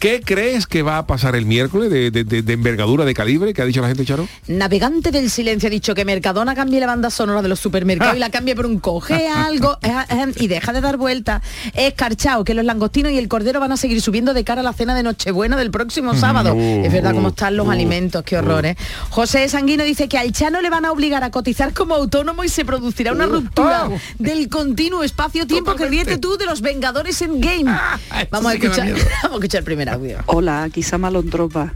¿Qué crees que va a pasar el miércoles de, de- de- de envergadura, de calibre, que ha dicho la gente, Charo? Navegante del silencio ha dicho que Mercadona cambie la banda sonora de los supermercados y la cambie por un coge algo eh, eh, y deja de dar vueltas. Escarchao, que los langostinos y el cordero van a seguir subiendo de cara a la cena de Nochebuena del próximo sábado. Uh, es verdad cómo uh, están los uh, alimentos, qué horror, ¿eh? José Sanguino dice que al Chano le van a obligar a cotizar como autónomo y se producirá una ruptura del continuo espacio-tiempo que ríete tú de los Vengadores en Game. Vamos a escuchar, vamos a escuchar el primer audio. Hola, aquí Samalontropa.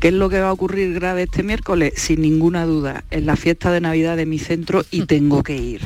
¿Qué es lo que va a ocurrir grave este miércoles? Sin ninguna duda, es la fiesta de Navidad de mi centro y tengo que ir.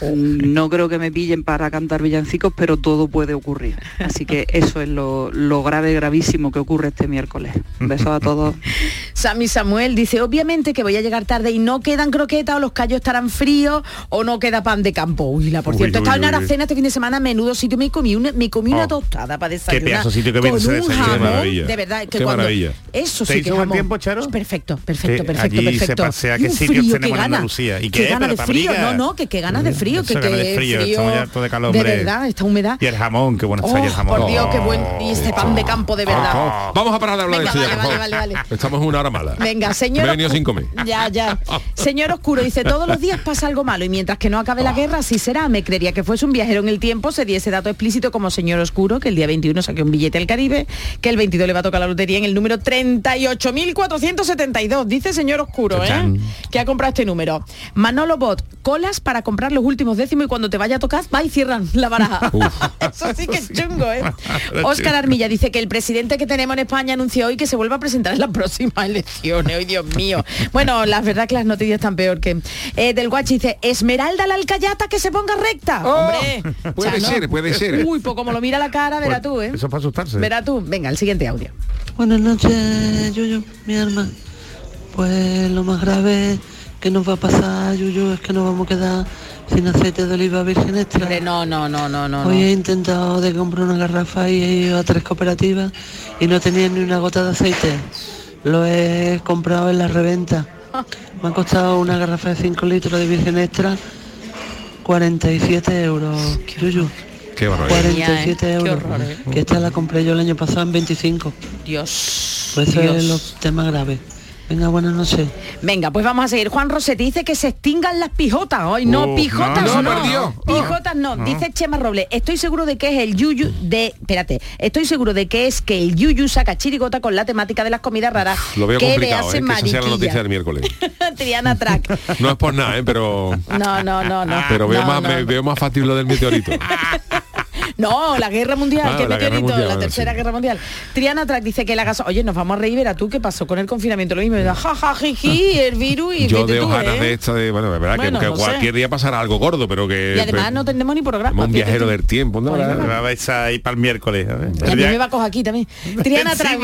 No creo que me pillen para cantar villancicos, pero todo puede ocurrir. Así que eso es lo, lo grave, gravísimo que ocurre este miércoles. Besos a todos. Sammy Samuel dice, obviamente que voy a llegar tarde y no quedan croquetas o los callos estarán fríos o no queda pan de campo. Uy, la por Uy, cierto, uy, estaba en uy, Aracena este fin de semana, menudo sitio, me comí una, me comí una Oh. tostada para Qué desayunar. pedazo sitio que con un jamón, Qué maravilla. de verdad, que Qué cuando maravilla. eso ¿Te sí hizo que jamón. tiempo, Charo? Perfecto, perfecto, Que perfecto, allí se perfecto. pasea, ¿qué sitios tenemos qué en gana, Andalucía? ¿Y qué qué? ganas de frío, no, no, que qué ganas de frío, que Eso, de qué frío, estamos ya todo de calor, de verdad, esta humedad. Y el jamón, qué bueno está el Oh, jamón. por Dios, qué buen y este pan de campo de verdad. Oh, Vamos a parar de hablar Venga, de esto ya, vale, por vale, vale, vale. Estamos en una hora mala. Venga, señor. Me he venido sin comer. Ya, ya. Señor Oscuro dice, todos los días pasa algo malo y mientras que no acabe la guerra, así será. Me creería que fuese un viajero en el tiempo, se diese dato explícito como señor Oscuro, que el día 21 saque un billete al Caribe, que el 22 le va a tocar la lotería en el número 38.472. Dice señor Oscuro, ¿eh? Que ha comprado este número. Manolo Bot, colas para comprar los últimos décimos y cuando te vaya a tocar, va y cierran la baraja. Eso sí que es chungo, ¿eh? Oscar Armilla dice que el presidente que tenemos en España anunció hoy que se vuelva a presentar en las próximas elecciones. ¡Ay, Dios mío! Bueno, la verdad que las noticias están peor que... Eh, del Guachi dice, Esmeralda la alcayata que se ponga recta. Hombre, Puede Chano. ser, puede ser. Uy, pues como lo mira la cara, verá tú, ¿eh? Eso es para asustarse. Verá tú. Venga, el siguiente audio. Buenas noches, Yuyu, mi alma. Pues lo más grave que nos va a pasar, Yuyu, es que nos vamos a quedar sin aceite de oliva virgen extra. Hombre, no, no, no, no, no. Hoy he intentado de comprar una garrafa y he ido a tres cooperativas y no tenía ni una gota de aceite. Lo he comprado en la reventa. Me ha costado una garrafa de 5 litros de virgen extra 47 euros. Yuyu. Qué barbaridad. 47 Qué euros. horror, ¿eh? Que esta la compré yo el año pasado en 25. Dios. Pues eso Dios. es los temas graves. Venga, buenas noches. Venga, pues vamos a seguir. Juan Rosetti dice que se extingan las pijotas. Hoy no, Uh, pijotas no, no. Pijotas no. No. Dice Chema Robles, estoy seguro de que es el yuyu de... Espérate, estoy seguro de que es que el yuyu saca chirigota con la temática de las comidas raras. Lo veo que complicado, le ¿eh? hacen que esa sea la noticia del miércoles. Triana Track. No es por nada, ¿eh? pero, No, no, no, no. pero veo, No, más, no, me- veo más fácil lo del meteorito. No, la guerra mundial, Ah, que la guerra meteorito, mundial, la bueno, tercera guerra mundial. Triana Track dice que la gas... Oye, nos vamos a reír, verá tú qué pasó con el confinamiento. Lo mismo, ja, ja, jiji, el virus y Yo de hojanas ¿eh? de esta de, bueno, de verdad que- Bueno, que, no sé. cualquier día pasará algo gordo, pero que Y además pe- no tendremos ni programa. como un viajero del tiempo, ¿no? Oye, ¿verdad? Me va a para el miércoles. a ver. Y a mí me va a coger aquí también. Triana Track.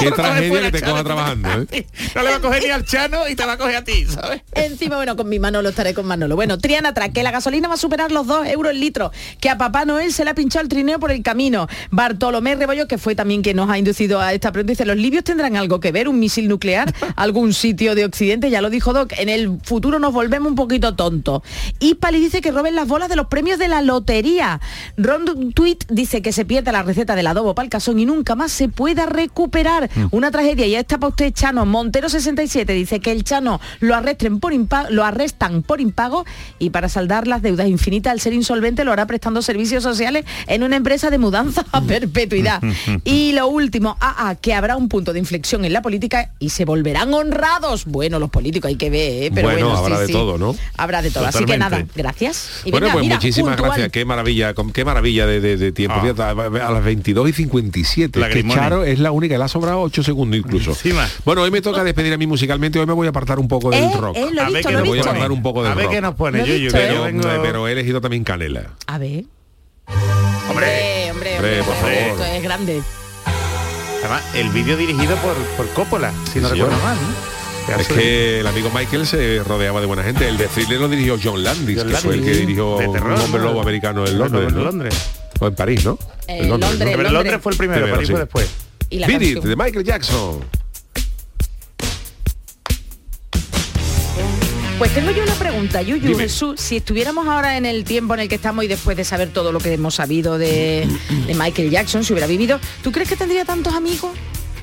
Qué tragedia que te coja trabajando, ¿eh? No le va a coger ni al Chano y te va a coger a ti, ¿sabes? Encima, bueno, con mi Manolo estaré con Manolo. Bueno, Triana Track, que la gasolina va a superar los 2 euros el litro, que a Papá Noel se le ha pinchado el trineo por el camino. Bartolomé Rebollo, que fue también quien nos ha inducido a esta pregunta, dice, ¿los libios tendrán algo que ver? ¿Un misil nuclear? ¿Algún sitio de Occidente? Ya lo dijo Doc, en el futuro nos volvemos un poquito tontos. Y Pali dice que roben las bolas de los premios de la lotería. Ron Tweet dice que se pierde la receta del adobo para el cazón y nunca más se pueda recuperar. Una tragedia. Ya está para usted, Chano. Montero 67 dice que el Chano lo arresten por impago, lo arrestan por impago y para saldar las deudas infinitas al ser insolvente lo hará prestando servicios sociales en una empresa de mudanza a perpetuidad. y lo último, ah, ah, que habrá un punto de inflexión en la política y se volverán honrados. Bueno, los políticos hay que ver, ¿eh? pero bueno, bueno, habrá sí, de sí. todo, ¿no? Habrá de todo. Así que nada, gracias. Y bueno, venga, pues mira, muchísimas puntual. gracias. Qué maravilla, con- qué maravilla de, de- de tiempo. Fíjate, a, las 22 y 57. La Es que. Charo es la única, le ha sobrado 8 segundos incluso. Bueno, hoy me toca despedir a mí musicalmente. Hoy me voy a apartar un poco del Eh, rock. eh, A ver me voy a visto. apartar un poco del A ver rock. qué nos pone, pero he elegido también Canela. A ver. Hombre, hombre, hombre, por favor. Esto es grande. Además, el vídeo dirigido por, por Coppola, si no Sí, recuerdo mal. ¿no? Es que el amigo Michael se rodeaba de buena gente. El de thriller lo dirigió John Landis, John que fue el que Landis. dirigió De terror, un hombre lobo americano en Londres. En ¿no? Londres. O en París, ¿no? Eh, En Londres, Londres. Londres fue el primero, Primero, París sí. fue después. Y la Beat It, de Michael Jackson. Pues tengo yo una pregunta, Yuyu, Dime. Jesús. Si estuviéramos ahora en el tiempo en el que estamos y después de saber todo lo que hemos sabido de, de Michael Jackson, si hubiera vivido, ¿tú crees que tendría tantos amigos?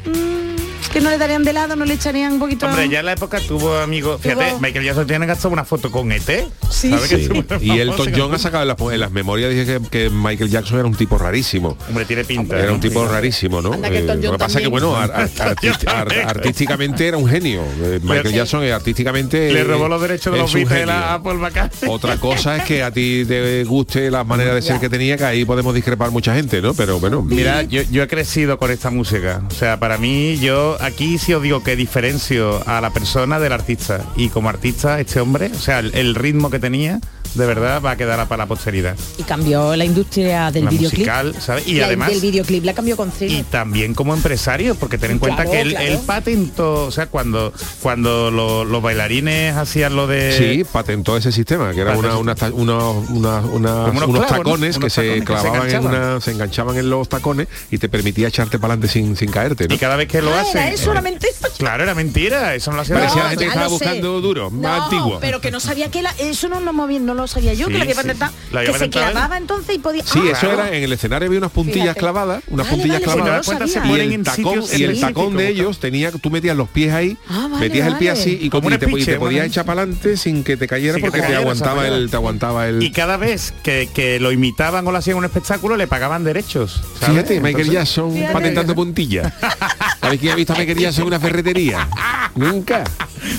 Mm, que no le darían de lado, no le echarían un poquito... Hombre, ya en la época tuvo amigos. Fíjate, Tuvo- Michael Jackson tiene hasta una foto con ET. Sí, ¿sabe que Sí. muy Y Elton? John ha sacado en las, en las memorias, dije que, que Michael Jackson era un tipo rarísimo. Hombre, tiene pinta. Era ¿no? un tipo rarísimo, ¿no? Que Eh, lo que pasa es que, bueno, ar- ar- artisti- ar- artísticamente era un genio. Eh, Michael Sí. Jackson artísticamente... Le robó los derechos de los Beatles genio. a Paul McCartney. Otra cosa es que a ti te guste la manera de ser que tenía, que ahí podemos discrepar mucha gente, ¿no? Pero bueno, Mira, yo, yo he crecido con esta música. O sea, para mí, yo aquí sí os digo que diferencio a la persona del artista. Y como artista, este hombre, o sea, el, el ritmo que tenía, de verdad va a quedar para la posteridad. Y cambió la industria del La videoclip. musical, ¿sabes? Y La- además... Del videoclip la cambió con cine. y también como empresario porque ten en cuenta Claro, que él, claro. él patentó o sea cuando cuando lo- los bailarines hacían lo de Sí, patentó ese sistema, que era una, una unos- una- una- Como unos unos ¿no? tacones que Unos se tacones que se clavaban en una, se enganchaban en los tacones y te permitía echarte para adelante sin, sin caerte, ¿no? y cada vez que lo Ah, hacen era eso, era mentira. claro era mentira eso no lo hacía Parecía No, la gente que ya estaba buscando duro, más No, antiguo. pero que no sabía que la, eso no lo movía, no lo sabía yo, Sí, que había patentado, había que se clavaba entonces y podía. Sí, Ah, eso claro. era en el escenario había unas puntillas Fíjate. clavadas, unas Vale, puntillas vale, si no clavadas. se y el en tacón sitios y el específicos, tacón de ellos tenía tú metías los pies ahí Ah, vale, metías el pie así y, Como y te, y te podías echar para adelante sin que te cayera porque te aguantaba el te aguantaba el y cada vez que, que lo imitaban o lo hacían en un espectáculo le pagaban derechos. Fíjate, Michael Jackson patentando puntillas. ¿Sabes quién ha visto a Michael Jackson en una ferretería? Nunca.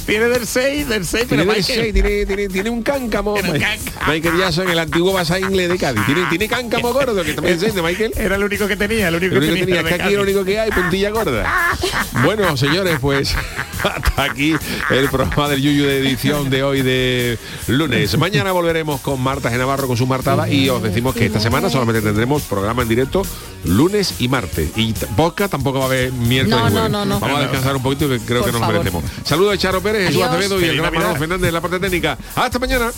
tiene del 6 del 6 pero Michael- seis, tiene, tiene- tiene un cáncamo. Cáncamo. Michael Jackson, el antiguo Basa Ingle de Cádiz. Tiene, tiene cáncamo gordo, que también es de Michael. era el único que tenía el único Lo único que que tenía es que aquí lo único que hay, puntilla gorda. Bueno, señores, pues hasta aquí el programa del Yuyu de edición de hoy de lunes. Mañana volveremos con Marta Genavarro con su martada y os decimos que esta semana solamente tendremos programa en directo lunes y martes. Y podcast tampoco va a haber miércoles No, no, no, no. Vamos a descansar un poquito que creo Por que nos favor. merecemos. Saludos de Charo Pérez, Jesús. Acevedo y el gran. Fernández en la parte técnica. Hasta mañana.